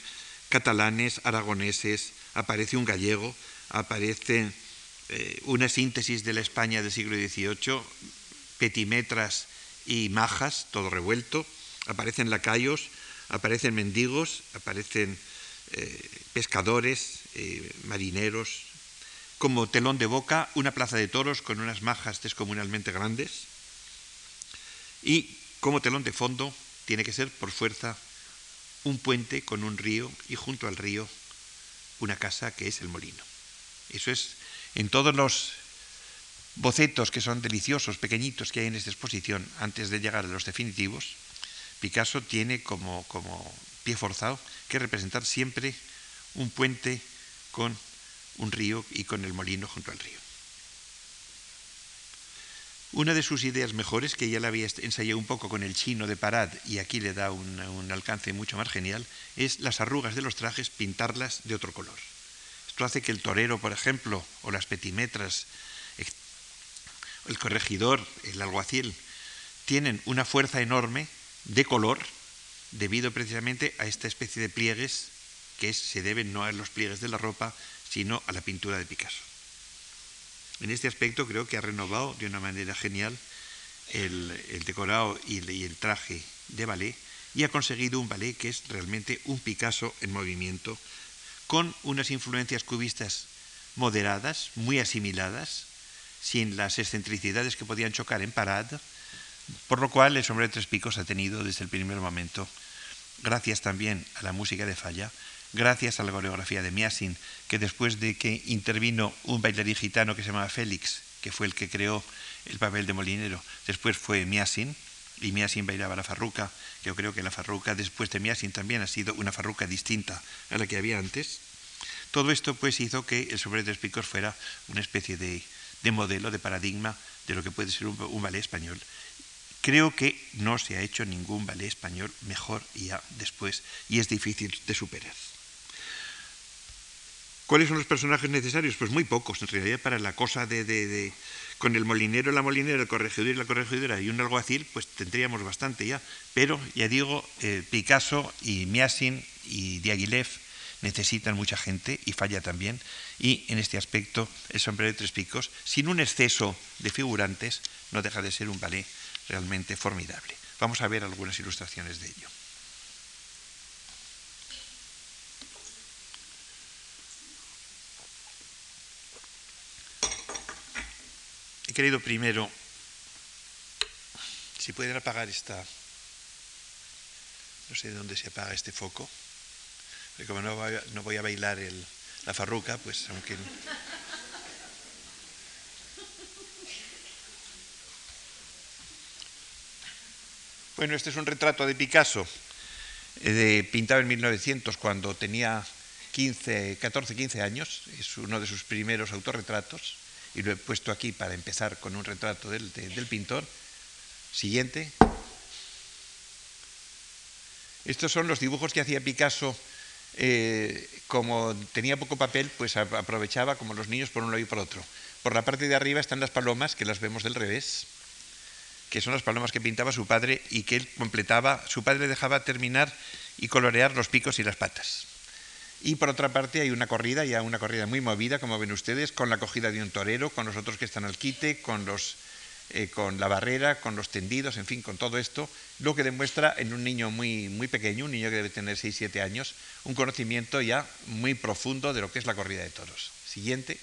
catalanes, aragoneses, aparece un gallego, aparece eh, una síntesis de la España del siglo XVIII, petimetras y majas, todo revuelto, aparecen lacayos, aparecen mendigos, aparecen eh, pescadores, eh, marineros, como telón de boca, una plaza de toros con unas majas descomunalmente grandes y como telón de fondo tiene que ser por fuerza un puente con un río y junto al río una casa que es el molino. Eso es en todos los bocetos que son deliciosos, pequeñitos que hay en esta exposición antes de llegar a los definitivos, Picasso tiene como, pie forzado que representar siempre un puente con un río y con el molino junto al río. Una de sus ideas mejores, que ya la había ensayado un poco con el chino de Parad y aquí le da un, un, alcance mucho más genial, es las arrugas de los trajes pintarlas de otro color. Esto hace que el torero, por ejemplo, o las petimetras, el corregidor, el alguacil, tienen una fuerza enorme de color debido precisamente a esta especie de pliegues que se deben no a los pliegues de la ropa, sino a la pintura de Picasso. En este aspecto creo que ha renovado de una manera genial el, decorado y el, traje de ballet y ha conseguido un ballet que es realmente un Picasso en movimiento, con unas influencias cubistas moderadas, muy asimiladas, sin las excentricidades que podían chocar en Parade, por lo cual el sombrero de tres picos ha tenido desde el primer momento, gracias también a la música de Falla, gracias a la coreografía de Miasin, que después de que intervino un bailarín gitano que se llamaba Félix, que fue el que creó el papel de molinero, después fue Miasin, y Miasin bailaba la farruca, yo creo que la farruca después de Miasin también ha sido una farruca distinta a la que había antes. Todo esto pues hizo que el sombrero de tres picos fuera una especie de, modelo, de paradigma de lo que puede ser un ballet español Creo que no se ha hecho ningún ballet español mejor ya después y es difícil de superar. ¿Cuáles son los personajes necesarios? Pues muy pocos, en realidad, para la cosa de, con el molinero, la molinera, el corregidor y la corregidora y un alguacil, pues tendríamos bastante ya. Pero, ya digo, eh, Picasso y Miasin y Diaghilev necesitan mucha gente y falla también. Y en este aspecto, el sombrero de tres picos, sin un exceso de figurantes, no deja de ser un ballet realmente formidable. Vamos a ver algunas ilustraciones de ello. He querido primero, si pueden apagar esta, no sé de dónde se apaga este foco, porque como no voy a, bailar la farruca, pues aunque... Bueno, este es un retrato de Picasso, eh, pintado en 1900 cuando tenía 15, 14, 15 años. Es uno de sus primeros autorretratos y lo he puesto aquí para empezar con un retrato del, pintor. Siguiente. Estos son los dibujos que hacía Picasso. Eh, como tenía poco papel, pues aprovechaba como los niños por un lado y por otro. Por la parte de arriba están las palomas, que las vemos del revés que son las palomas que pintaba su padre y que él completaba, su padre dejaba terminar y colorear los picos y las patas. Y por otra parte hay una corrida, ya una corrida muy movida, como ven ustedes, con la acogida de un torero, con los otros que están al quite, con los eh, con la barrera, con los tendidos, en fin, con todo esto, lo que demuestra en un niño muy, muy pequeño, un niño que debe tener 6-7 años, un conocimiento ya muy profundo de lo que es la corrida de toros. Siguiente.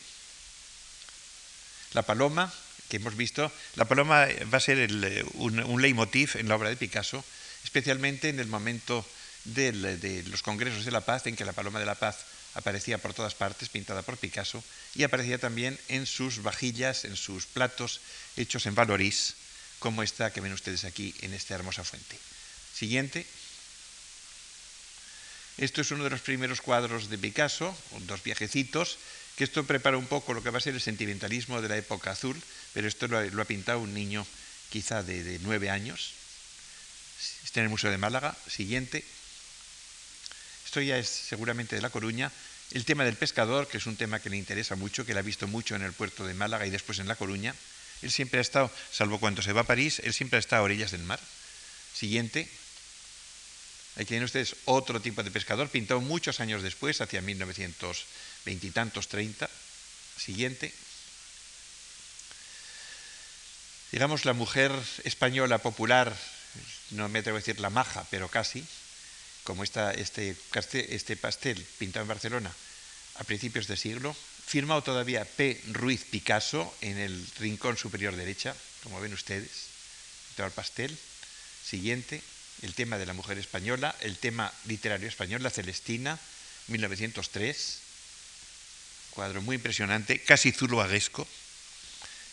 La paloma, que hemos visto, la paloma va a ser eh, un, leitmotiv en la obra de Picasso, especialmente en el momento de los congresos de la paz, en que la paloma de la paz aparecía por todas partes, pintada por Picasso, y aparecía también en sus vajillas, en sus platos hechos en Valoris, como esta que ven ustedes aquí en esta hermosa fuente. Siguiente. Esto es uno de los primeros cuadros de Picasso, dos viajecitos, que esto prepara un poco lo que va a ser el sentimentalismo de la época azul, pero esto lo ha, pintado un niño quizá de, nueve años. Está en el Museo de Málaga. Siguiente. Esto ya es seguramente de La Coruña. El tema del pescador, que es un tema que le interesa mucho, que le ha visto mucho en el puerto de Málaga y después en La Coruña. Él siempre ha estado, salvo cuando se va a París, él siempre ha estado a orillas del mar. Siguiente. Aquí tienen ustedes otro tipo de pescador, pintado muchos años después, hacia 1920 y tantos, 30. Siguiente. Digamos, la mujer española popular, no me atrevo a decir la maja, pero casi, como este, este pastel pintado en Barcelona a principios de siglo, firmado todavía P. Ruiz Picasso en el rincón superior derecha, como ven ustedes, el pastel. Siguiente, el tema de la mujer española, el tema literario español, La Celestina, 1903, cuadro muy impresionante, casi zuluaguesco.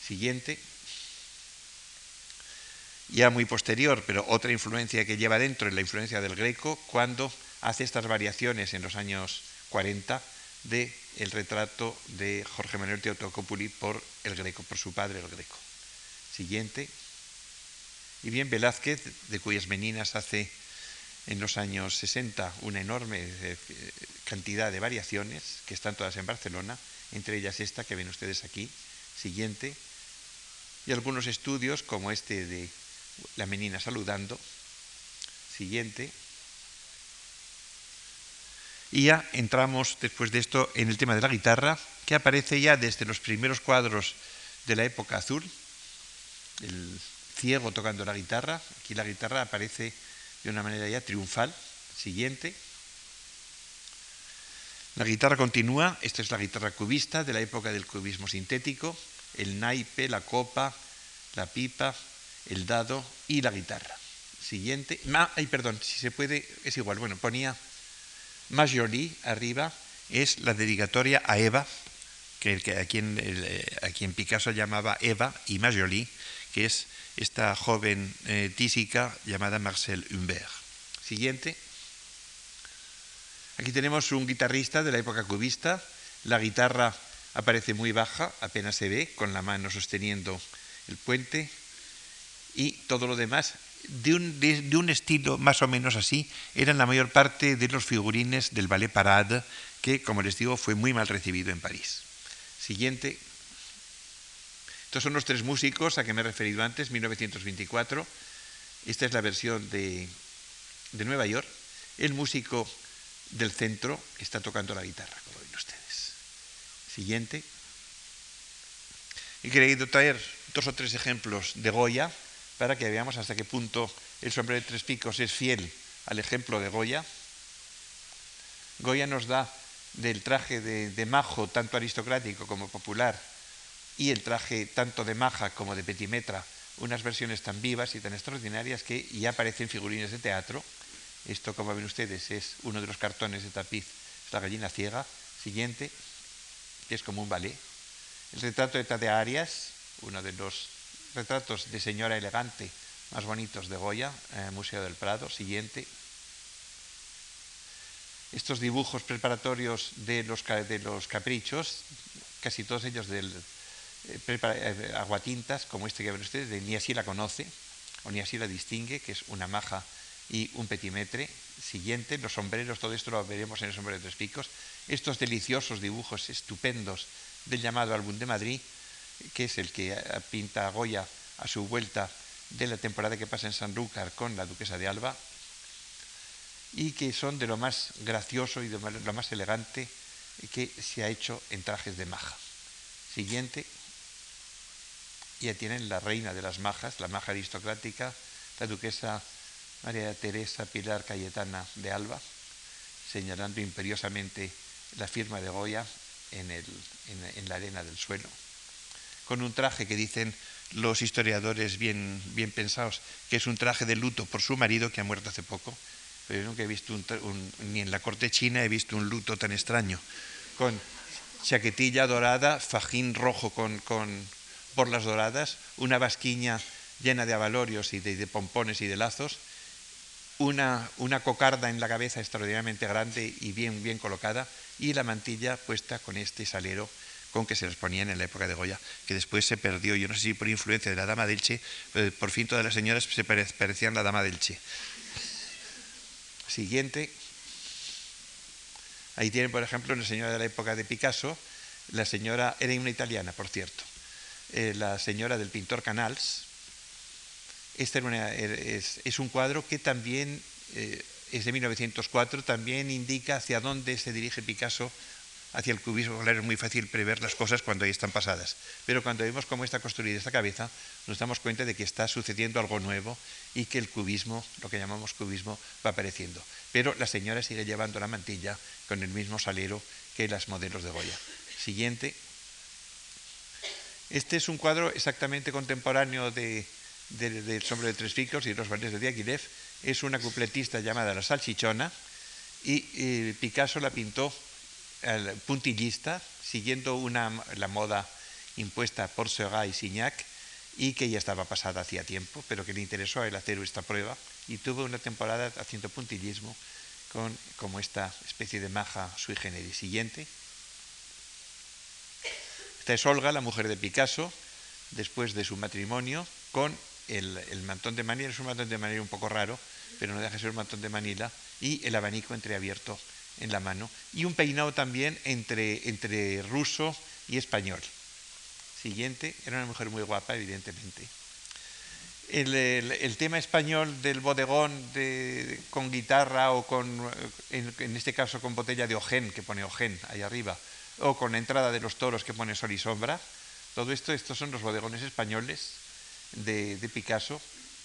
Siguiente, ya muy posterior, pero otra influencia que lleva dentro es la influencia del greco, cuando hace estas variaciones en los años 40 de el retrato de Jorge Manuel Teotocopuli por el greco, por su padre el greco. Siguiente. Y bien Velázquez, de cuyas meninas hace en los años 60 una enorme eh, cantidad de variaciones, que están todas en Barcelona, entre ellas esta que ven ustedes aquí. Siguiente. Y algunos estudios como este de la menina saludando. Siguiente. Y ya entramos después de esto en el tema de la guitarra, que aparece ya desde los primeros cuadros de la época azul, el ciego tocando la guitarra. Aquí la guitarra aparece de una manera ya triunfal. Siguiente. La guitarra continúa, esta es la guitarra cubista de la época del cubismo sintético, el naipe, la copa, la pipa, el dado y la guitarra. Siguiente. ay, perdón, si se puede, es igual. Bueno, ponía Majoli arriba, es la dedicatoria a Eva, que, a, quien, quien, Picasso llamaba Eva, y Majoli, que es esta joven eh, tísica llamada Marcel Humbert. Siguiente. Aquí tenemos un guitarrista de la época cubista. La guitarra aparece muy baja, apenas se ve, con la mano sosteniendo el puente y todo lo demás de un, de, un, estilo más o menos así eran la mayor parte de los figurines del ballet Parade, que, como les digo, fue muy mal recibido en París. Siguiente. Estos son los tres músicos a que me he referido antes, 1924. Esta es la versión de, de Nueva York. El músico del centro está tocando la guitarra, como ven ustedes. Siguiente. He querido traer dos o tres ejemplos de Goya, para que veamos hasta qué punto el sombrero de tres picos es fiel al ejemplo de Goya. Goya nos da del traje de, majo, tanto aristocrático como popular, y el traje tanto de maja como de petimetra, unas versiones tan vivas y tan extraordinarias que ya aparecen figurines de teatro. Esto, como ven ustedes, es uno de los cartones de tapiz, es la gallina ciega. Siguiente, que es como un ballet. El retrato de Tadea Arias, uno de los retratos de señora elegante más bonitos de Goya, eh, Museo del Prado, siguiente. Estos dibujos preparatorios de los, de los caprichos, casi todos ellos del eh, eh, aguatintas, como este que ven ustedes, de ni así la conoce, o ni así la distingue, que es una maja y un petimetre. Siguiente, los sombreros, todo esto lo veremos en el sombrero de tres picos. Estos deliciosos dibujos estupendos del llamado álbum de Madrid, que es el que pinta a Goya a su vuelta de la temporada que pasa en Sanlúcar con la duquesa de Alba, y que son de lo más gracioso y de lo más elegante que se ha hecho en trajes de maja. Siguiente. ya tienen la reina de las majas, la maja aristocrática, la duquesa María Teresa Pilar Cayetana de Alba, señalando imperiosamente la firma de Goya en, en la arena del suelo, con un traje que dicen los historiadores bien, bien pensados, que es un traje de luto por su marido que ha muerto hace poco. Pero yo nunca he visto un, ni en la corte china he visto un luto tan extraño, con chaquetilla dorada, fajín rojo con, con borlas doradas, una vasquiña llena de avalorios y de, pompones y de lazos, una, una, cocarda en la cabeza extraordinariamente grande y bien, bien colocada, y la mantilla puesta con este salero con que se les ponían en la época de Goya, que después se perdió, yo no sé si por influencia de la dama del Che, pero por fin todas las señoras se parecían la dama del Che. Siguiente. Ahí tienen, por ejemplo, una señora de la época de Picasso, la señora, era una italiana, por cierto, eh, la señora del pintor Canals. Este es, un cuadro que también eh, es de 1904, también indica hacia dónde se dirige Picasso hacia el cubismo, es muy fácil prever las cosas cuando ahí están pasadas. Pero cuando vemos cómo está construida esta cabeza, nos damos cuenta de que está sucediendo algo nuevo y que el cubismo, lo que llamamos cubismo, va apareciendo. Pero la señora sigue llevando la mantilla con el mismo salero que las modelos de Goya. Siguiente. Este es un cuadro exactamente contemporáneo de, del Sombre de Tres Picos y los Valles de Diaghilev. Es una cupletista llamada La Salchichona y eh, Picasso la pintó puntillista, siguiendo una, la moda impuesta por Seurat y Signac, y que ya estaba pasada hacía tiempo, pero que le interesó a él hacer esta prueba, y tuvo una temporada haciendo puntillismo con como esta especie de maja sui generis. Siguiente. Esta es Olga, la mujer de Picasso, después de su matrimonio, con el, el mantón de Manila. Es un mantón de Manila un poco raro, pero no deja de ser un mantón de Manila, y el abanico entreabierto en la mano y un peinado también entre, entre ruso y español. Siguiente, era una mujer muy guapa, evidentemente. El, tema español del bodegón con guitarra o con, en, este caso con botella de Ogen, que pone Ogen ahí arriba, o con entrada de los toros que pone sol y sombra, todo esto, estos son los bodegones españoles de Picasso,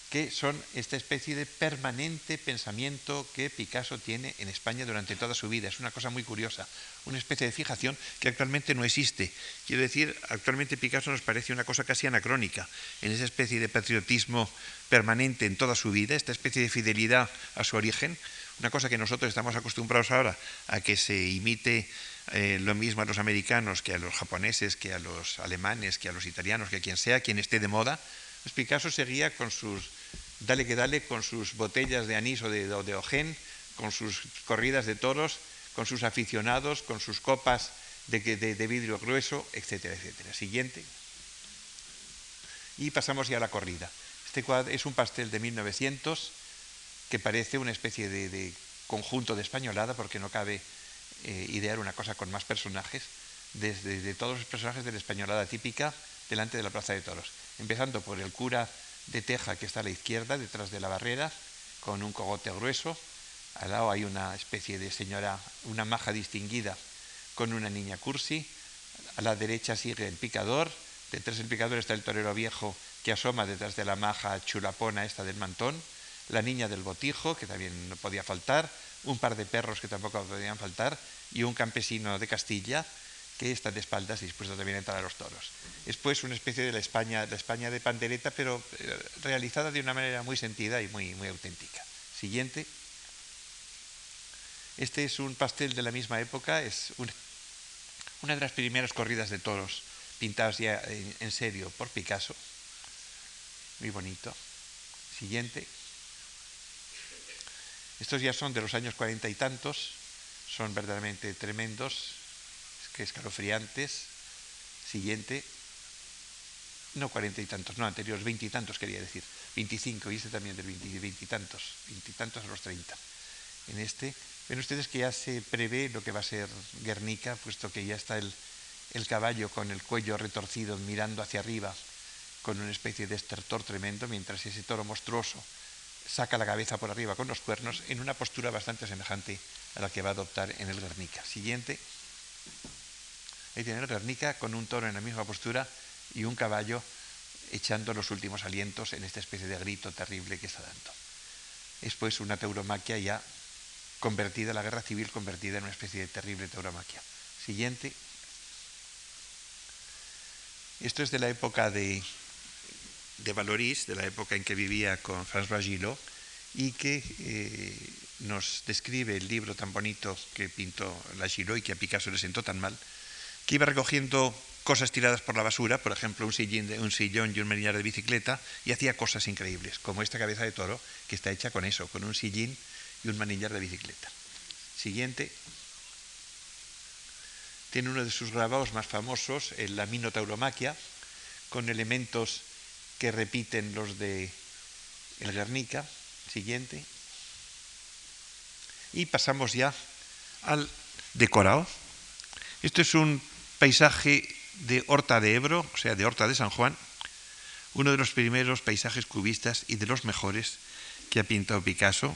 que son esta especie de permanente pensamiento que Picasso tiene en España durante toda su vida. Es una cosa muy curiosa, una especie de fijación que actualmente no existe. Quiero decir, actualmente Picasso nos parece una cosa casi anacrónica, en esa especie de patriotismo permanente en toda su vida, esta especie de fidelidad a su origen, una cosa que nosotros estamos acostumbrados ahora a que se imite eh, lo mismo a los americanos que a los japoneses, que a los alemanes, que a los italianos, que a quien sea, quien esté de moda. Pues Picasso seguía con sus dale que dale con sus botellas de anís o de, de ojen, con sus corridas de toros, con sus aficionados, con sus copas de, de, vidrio grueso, etcétera, etcétera. Siguiente. Y pasamos ya a la corrida. Este cuadro es un pastel de 1900 que parece una especie de, conjunto de españolada porque no cabe eh, idear una cosa con más personajes, desde de todos los personajes de la españolada típica delante de la Plaza de Toros, empezando por el cura de teja que está a la izquierda, detrás de la barrera, con un cogote grueso. Al lado hay una especie de señora, una maja distinguida con una niña cursi. A la derecha sigue el picador. Detrás del picador está el torero viejo que asoma detrás de la maja chulapona esta del mantón. La niña del botijo, que también no podía faltar. Un par de perros que tampoco podían faltar. Y un campesino de Castilla que está de espaldas y dispuesto también a entrar a los toros. Es pues una especie de la España, de pandereta, pero eh, realizada de una manera muy sentida y muy, muy auténtica. Siguiente. Este es un pastel de la misma época, es una de las primeras corridas de toros pintadas ya en, serio por Picasso. Muy bonito. Siguiente. Estos ya son de los años cuarenta y tantos, son verdaderamente tremendos, que escalofriantes. Siguiente. No cuarenta y tantos, no, anteriores, veintitantos quería decir. Veinticinco, y este también del veintitantos, veintitantos a los treinta. En este, ven ustedes que ya se prevé lo que va a ser Guernica, puesto que ya está el, el caballo con el cuello retorcido mirando hacia arriba, con una especie de estertor tremendo, mientras ese toro monstruoso saca la cabeza por arriba con los cuernos en una postura bastante semejante a la que va a adoptar en el Guernica. Siguiente. Ahí tiene Guernica con un toro en la misma postura y un caballo echando los últimos alientos en esta especie de grito terrible que está dando. Es pues una tauromaquia ya convertida, la guerra civil convertida en una especie de terrible tauromaquia. Siguiente. Esto es de la época de, de Valoris, de la época en que vivía con François Gillot, y que eh, nos describe el libro tan bonito que pintó la Gillot y que a Picasso le sentó tan mal, que iba recogiendo cosas tiradas por la basura, por ejemplo, un sillón, un sillón y un manillar de bicicleta, y hacía cosas increíbles, como esta cabeza de toro, que está hecha con eso, con un sillín y un manillar de bicicleta. Siguiente. Tiene uno de sus grabados más famosos, la Minotauromaquia, con elementos que repiten los de el Guernica. Siguiente. Y pasamos ya al decorado. Esto es un paisaje de Horta de Ebro, o sea, de Horta de San Juan, uno de los primeros paisajes cubistas y de los mejores que ha pintado Picasso.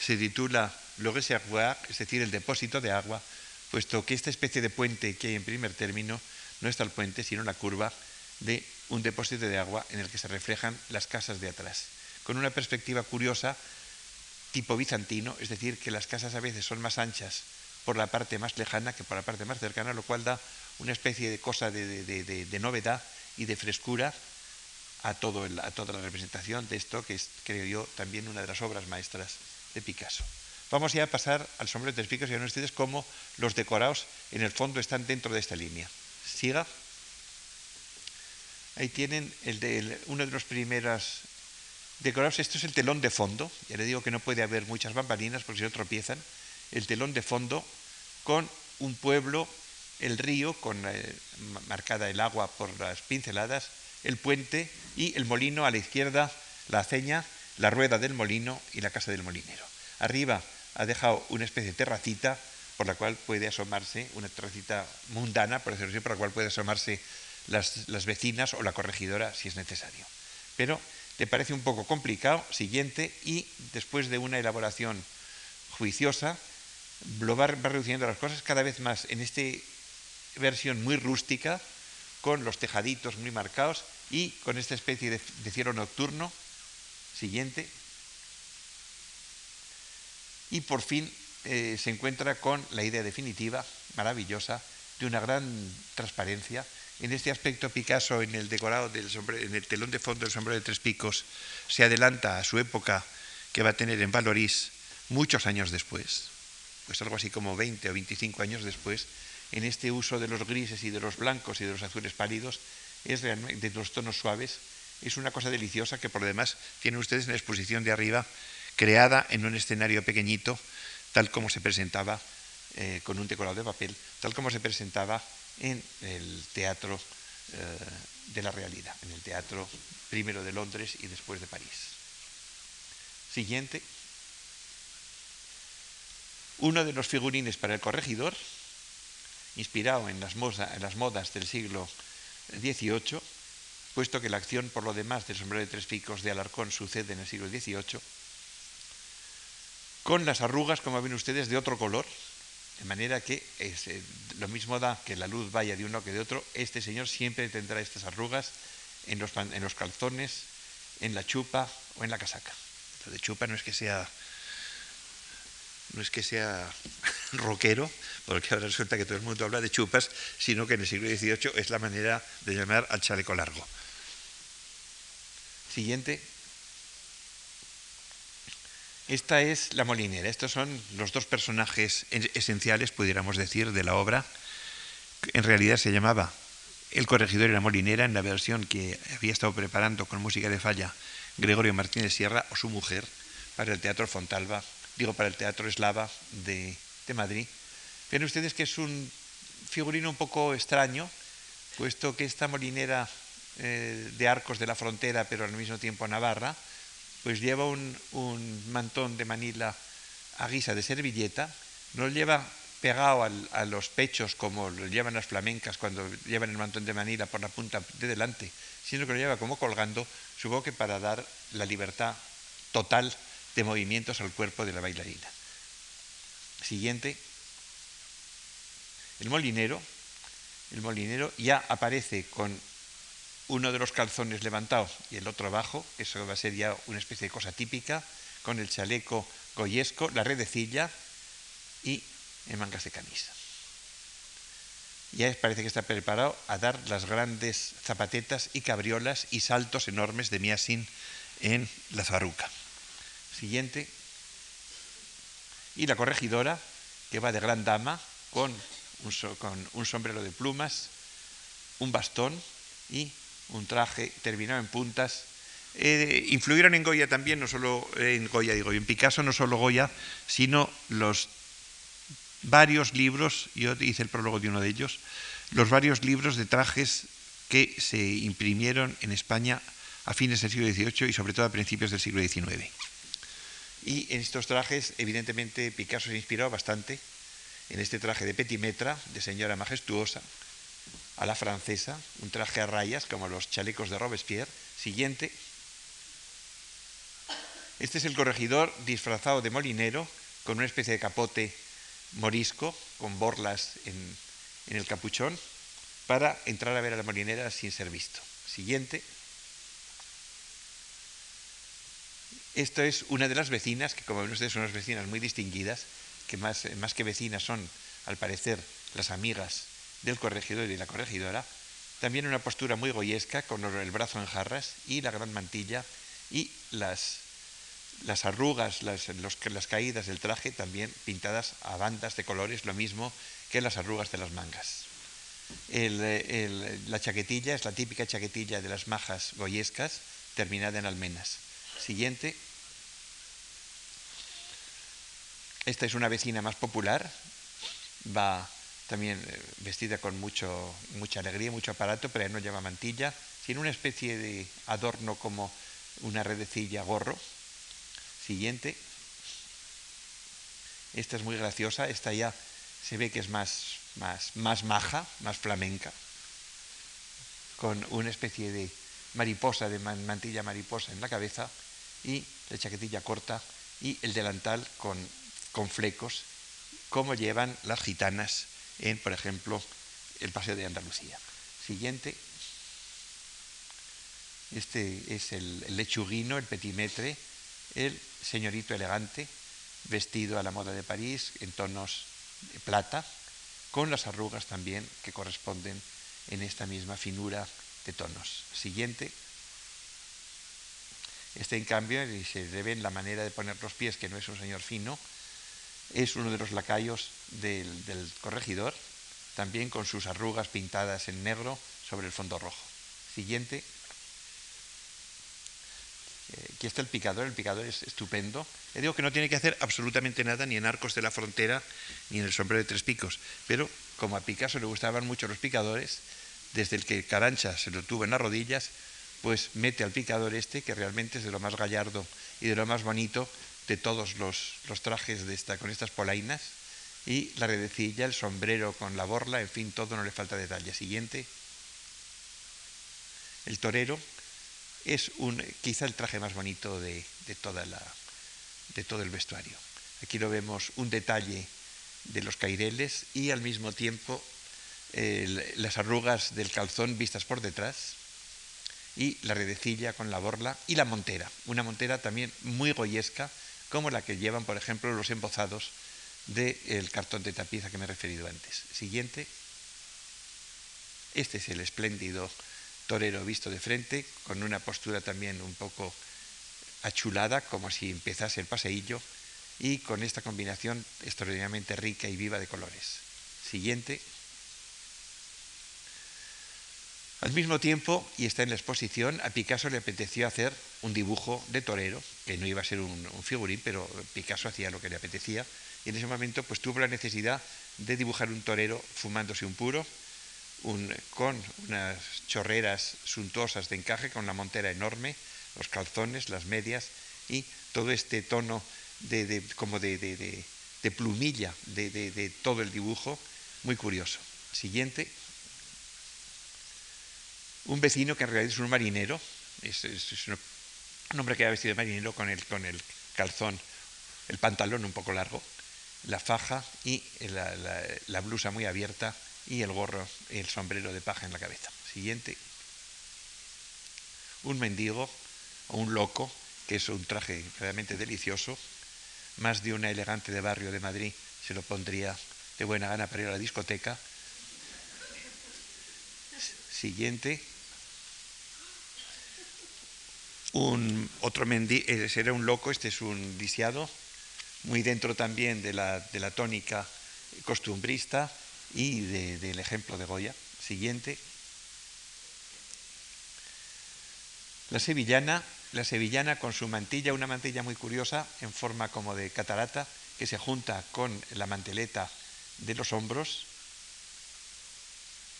Se titula Le Reservoir, es decir, el depósito de agua, puesto que esta especie de puente que hay en primer término no está el puente, sino la curva de un depósito de agua en el que se reflejan las casas de atrás, con una perspectiva curiosa tipo bizantino, es decir, que las casas a veces son más anchas por la parte más lejana que por la parte más cercana, lo cual da una especie de cosa de, novedad y de frescura a, todo a toda la representación de esto, que es, creo yo, también una de las obras maestras de Picasso. Vamos ya a pasar al sombrero de tres picos y a ustedes cómo los decorados en el fondo están dentro de esta línea. Siga. Ahí tienen el de, uno de los primeros decorados. Esto es el telón de fondo. Ya le digo que no puede haber muchas bambalinas porque si no tropiezan. El telón de fondo con un pueblo, el río, con eh, marcada el agua por las pinceladas, el puente y el molino a la izquierda, la aceña, la rueda del molino y la casa del molinero. Arriba ha dejado una especie de terracita por la cual puede asomarse, una terracita mundana, por decirlo así, por la cual puede asomarse las, las vecinas o la corregidora si es necesario. Pero le parece un poco complicado, siguiente, y después de una elaboración juiciosa, lo va, reduciendo las cosas cada vez más en esta versión muy rústica, con los tejaditos muy marcados y con esta especie de, cielo nocturno. Siguiente. Y por fin eh, se encuentra con la idea definitiva, maravillosa, de una gran transparencia. En este aspecto Picasso, en el decorado del en el telón de fondo del sombrero de tres picos, se adelanta a su época que va a tener en Valorís muchos años después pues algo así como 20 o 25 años después, en este uso de los grises y de los blancos y de los azules pálidos, es realmente de los tonos suaves, es una cosa deliciosa que por lo demás tienen ustedes en la exposición de arriba, creada en un escenario pequeñito, tal como se presentaba eh, con un decorado de papel, tal como se presentaba en el teatro eh, de la realidad, en el teatro primero de Londres y después de París. Siguiente uno de los figurines para el corregidor, inspirado en las, modas del siglo XVIII, puesto que la acción por lo demás del sombrero de tres picos de Alarcón sucede en el siglo XVIII, con las arrugas, como ven ustedes, de otro color, de manera que eh, lo mismo da que la luz vaya de uno que de otro, este señor siempre tendrá estas arrugas en los, en los calzones, en la chupa o en la casaca. De chupa no es que sea no es que sea rockero, porque ahora resulta que todo el mundo habla de chupas, sino que en el siglo XVIII es la manera de llamar al chaleco largo. Siguiente. Esta es la molinera. Estos son los dos personajes esenciales, pudiéramos decir, de la obra. En realidad se llamaba El corregidor y la molinera en la versión que había estado preparando con música de falla Gregorio Martínez Sierra o su mujer para el Teatro Fontalba digo, para el Teatro Eslava de, Madrid. Ven ustedes que es un figurino un poco extraño, puesto que esta molinera eh, de arcos de la frontera, pero al mismo tiempo navarra, pues lleva un, mantón de Manila a guisa de servilleta, no lo lleva pegado a los pechos como lo llevan las flamencas cuando llevan el mantón de Manila por la punta de delante, sino que lo lleva como colgando, supongo que para dar la libertad total de movimientos al cuerpo de la bailarina. Siguiente. El molinero. El molinero ya aparece con uno de los calzones levantado y el otro abajo, eso va a ser ya una especie de cosa típica, con el chaleco goyesco, la redecilla y en mangas de camisa. Ya parece que está preparado a dar las grandes zapatetas y cabriolas y saltos enormes de Miasin en la Zarruca. Siguiente. Y la corregidora, que va de gran dama, con un, con un sombrero de plumas, un bastón y un traje terminado en puntas. Eh, influyeron en Goya también, no solo en Goya, digo, en Picasso no solo Goya, sino los varios libros, yo hice el prólogo de uno de ellos, los varios libros de trajes que se imprimieron en España a fines del siglo XVIII y sobre todo a principios del siglo XIX. Y en estos trajes, evidentemente, Picasso se inspiró bastante en este traje de petimetra, de señora majestuosa, a la francesa, un traje a rayas como los chalecos de Robespierre. Siguiente. Este es el corregidor disfrazado de molinero, con una especie de capote morisco, con borlas en, en el capuchón, para entrar a ver a la molinera sin ser visto. Siguiente. Esto es una de las vecinas, que como ven ustedes son unas vecinas muy distinguidas, que más, más que vecinas son, al parecer, las amigas del corregidor y la corregidora, también una postura muy goyesca, con el brazo en jarras y la gran mantilla y las, las arrugas, las, las caídas del traje también pintadas a bandas de colores, lo mismo que las arrugas de las mangas. la chaquetilla es la típica chaquetilla de las majas goyescas, terminada en almenas. Siguiente. Esta es una vecina más popular, va también eh, vestida con mucho, mucha alegría, mucho aparato, pero no lleva mantilla, tiene una especie de adorno como una redecilla gorro. Siguiente. Esta es muy graciosa, esta ya se ve que es más, más, más maja, más flamenca, con una especie de mariposa, de mantilla mariposa en la cabeza y la chaquetilla corta y el delantal con, con flecos, como llevan las gitanas en, por ejemplo, el Paseo de Andalucía. Siguiente. Este es el, lechuguino, el petimetre, el señorito elegante, vestido a la moda de París en tonos de plata, con las arrugas también que corresponden en esta misma finura de tonos. Siguiente. Este, en cambio, se debe en la manera de poner los pies, que no es un señor fino, es uno de los lacayos del, corregidor, también con sus arrugas pintadas en negro sobre el fondo rojo. Siguiente. Eh, aquí está el picador, el picador es estupendo. Le digo que no tiene que hacer absolutamente nada ni en Arcos de la Frontera ni en el sombrero de tres picos, pero como a Picasso le gustaban mucho los picadores, desde el que Carancha se lo tuvo en las rodillas, pues mete al picador este, que realmente es de lo más gallardo y de lo más bonito de todos los, trajes de esta, con estas polainas, y la redecilla, el sombrero con la borla, en fin, todo no le falta detalle. Siguiente. El torero es un, quizá el traje más bonito de, toda la, de todo el vestuario. Aquí lo vemos un detalle de los caireles y al mismo tiempo las arrugas del calzón vistas por detrás y la redecilla con la borla y la montera, una montera también muy goyesca como la que llevan, por ejemplo, los embozados del cartón de tapiza que me he referido antes. Siguiente. Este es el espléndido torero visto de frente, con una postura también un poco achulada, como si empezase el paseillo, y con esta combinación extraordinariamente rica y viva de colores. Siguiente. Al mismo tiempo, y está en la exposición, a Picasso le apeteció hacer un dibujo de torero, que no iba a ser un, figurín, pero Picasso hacía lo que le apetecía, y en ese momento pues tuvo la necesidad de dibujar un torero fumándose un puro, con unas chorreras suntuosas de encaje, con la montera enorme, los calzones, las medias y todo este tono de, como de, de plumilla de todo el dibujo, muy curioso. Siguiente un vecino que en realidad es un marinero, es, un, hombre que ha vestido de marinero con el, con el calzón, el pantalón un poco largo, la faja y la, blusa muy abierta y el gorro, el sombrero de paja en la cabeza. Siguiente. un mendigo o un loco, que es un traje realmente delicioso, más de una elegante de barrio de Madrid se lo pondría de buena gana para ir a la discoteca. Siguiente. Un, otro mendigo, eh, será un loco, este es un lisiado, muy dentro también de la, de la tónica costumbrista y del ejemplo de Goya. Siguiente. La sevillana, la sevillana con su mantilla, una mantilla muy curiosa en forma como de catarata, que se junta con la manteleta de los hombros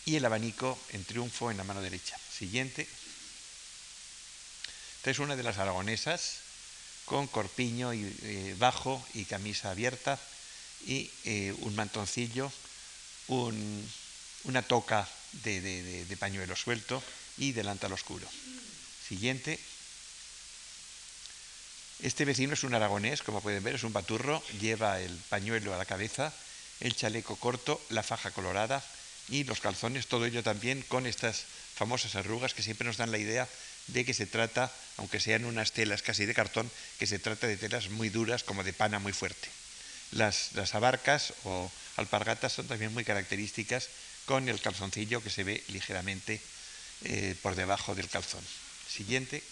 y el abanico en triunfo en la mano derecha. Siguiente. Esta es una de las aragonesas con corpiño y, eh, bajo y camisa abierta y eh, un mantoncillo, una toca de, pañuelo suelto y delantal oscuro. Siguiente. Este vecino es un aragonés, como pueden ver, es un baturro, lleva el pañuelo a la cabeza, el chaleco corto, la faja colorada y los calzones, todo ello también con estas famosas arrugas que siempre nos dan la idea de que se trata, aunque sean unas telas casi de cartón, que se trata de telas muy duras, como de pana muy fuerte. Las, abarcas o alpargatas son también muy características con el calzoncillo que se ve ligeramente eh, por debajo del calzón. Siguiente.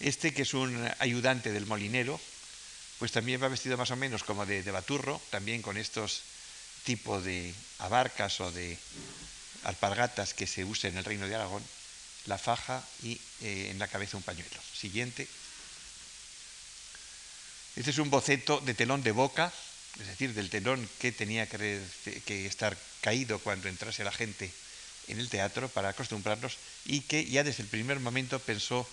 Este que es un ayudante del molinero, pues también va vestido más o menos como de, baturro, también con estos tipos de abarcas o de alpargatas que se usan en el reino de Aragón, la faja y eh, en la cabeza un pañuelo. Siguiente. Este es un boceto de telón de boca, es decir, del telón que tenía que, estar caído cuando entrase la gente en el teatro para acostumbrarlos y que ya desde el primer momento pensó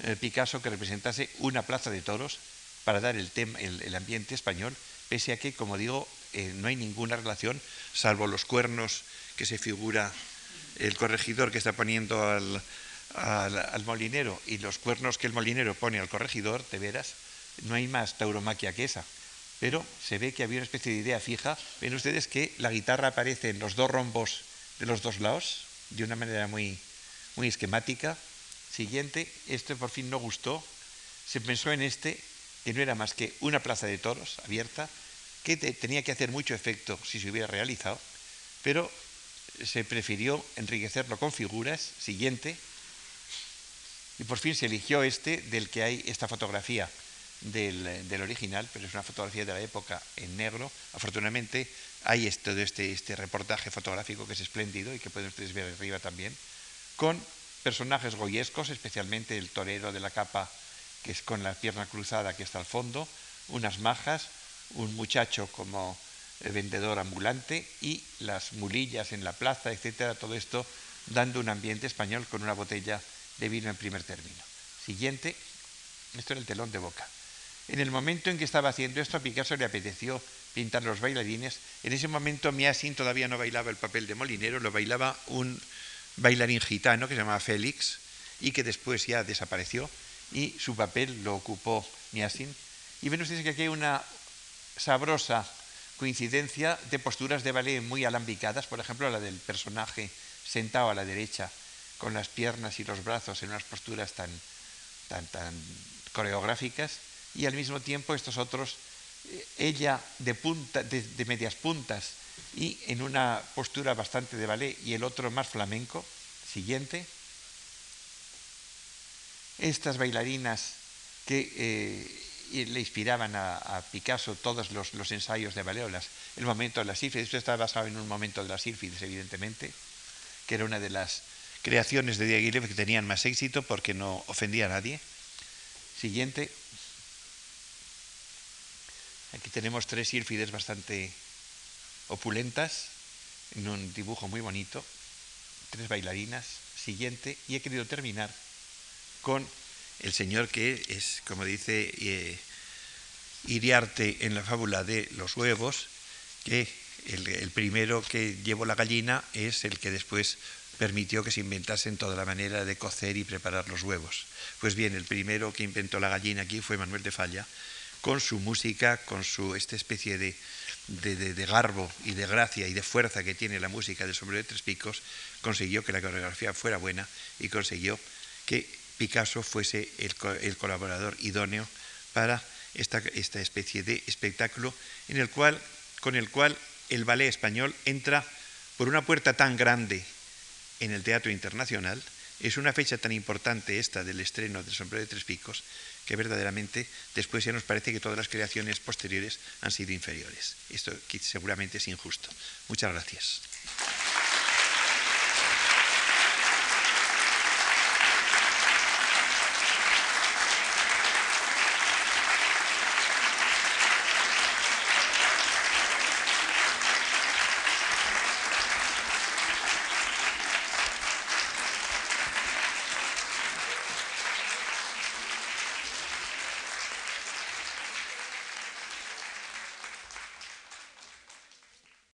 eh, Picasso que representase una plaza de toros para dar el, tema, el, ambiente español, pese a que, como digo, eh, no hay ninguna relación, salvo los cuernos que se figura el corregidor que está poniendo al, molinero y los cuernos que el molinero pone al corregidor, de veras, no hay más tauromaquia que esa. Pero se ve que había una especie de idea fija. Ven ustedes que la guitarra aparece en los dos rombos de los dos lados, de una manera muy, muy esquemática. Siguiente, este por fin no gustó. Se pensó en este, que no era más que una plaza de toros abierta, que tenía que hacer mucho efecto si se hubiera realizado, pero se prefirió enriquecerlo con figuras. Siguiente, y por fin se eligió este del que hay esta fotografía del, original, pero es una fotografía de la época en negro. Afortunadamente hay todo este, este reportaje fotográfico que es espléndido y que pueden ustedes ver arriba también, con personajes goyescos, especialmente el torero de la capa que es con la pierna cruzada que está al fondo, unas majas, un muchacho como vendedor ambulante y las mulillas en la plaza, etcétera, todo esto dando un ambiente español con una botella de vino en primer término. Siguiente, esto era el telón de boca. En el momento en que estaba haciendo esto, a Picasso le apeteció pintar los bailarines. En ese momento Miasin todavía no bailaba el papel de molinero, lo bailaba un bailarín gitano que se llamaba Félix y que después ya desapareció y su papel lo ocupó Miasin. Y ven ustedes que aquí hay una sabrosa coincidencia de posturas de ballet muy alambicadas, por ejemplo la del personaje sentado a la derecha con las piernas y los brazos en unas posturas tan, tan, tan coreográficas y al mismo tiempo estos otros, eh, ella de, punta, de, medias puntas y en una postura bastante de ballet y el otro más flamenco. Siguiente. Estas bailarinas que eh, le inspiraban a, Picasso todos los, ensayos de ballet, el momento de las sílfides, esto está basado en un momento de las sílfides, evidentemente, que era una de las creaciones de Diaghilev que tenían más éxito porque no ofendía a nadie. Siguiente. Aquí tenemos tres sílfides bastante opulentas, en un dibujo muy bonito, tres bailarinas. Siguiente, y he querido terminar con el señor que es, como dice eh, Iriarte en la fábula de los huevos, que el, primero que llevó la gallina es el que después permitió que se inventasen toda la manera de cocer y preparar los huevos. Pues bien, el primero que inventó la gallina aquí fue Manuel de Falla, con su música, con su esta especie de, de, garbo y de gracia y de fuerza que tiene la música del sombrero de tres picos, consiguió que la coreografía fuera buena y consiguió que Picasso fuese el, el colaborador idóneo para esta, esta, especie de espectáculo en el cual, con el cual el ballet español entra por una puerta tan grande en el Teatro Internacional. Es una fecha tan importante esta del estreno del Sombrero de Tres Picos que verdaderamente después ya nos parece que todas las creaciones posteriores han sido inferiores. Esto seguramente es injusto. Muchas gracias.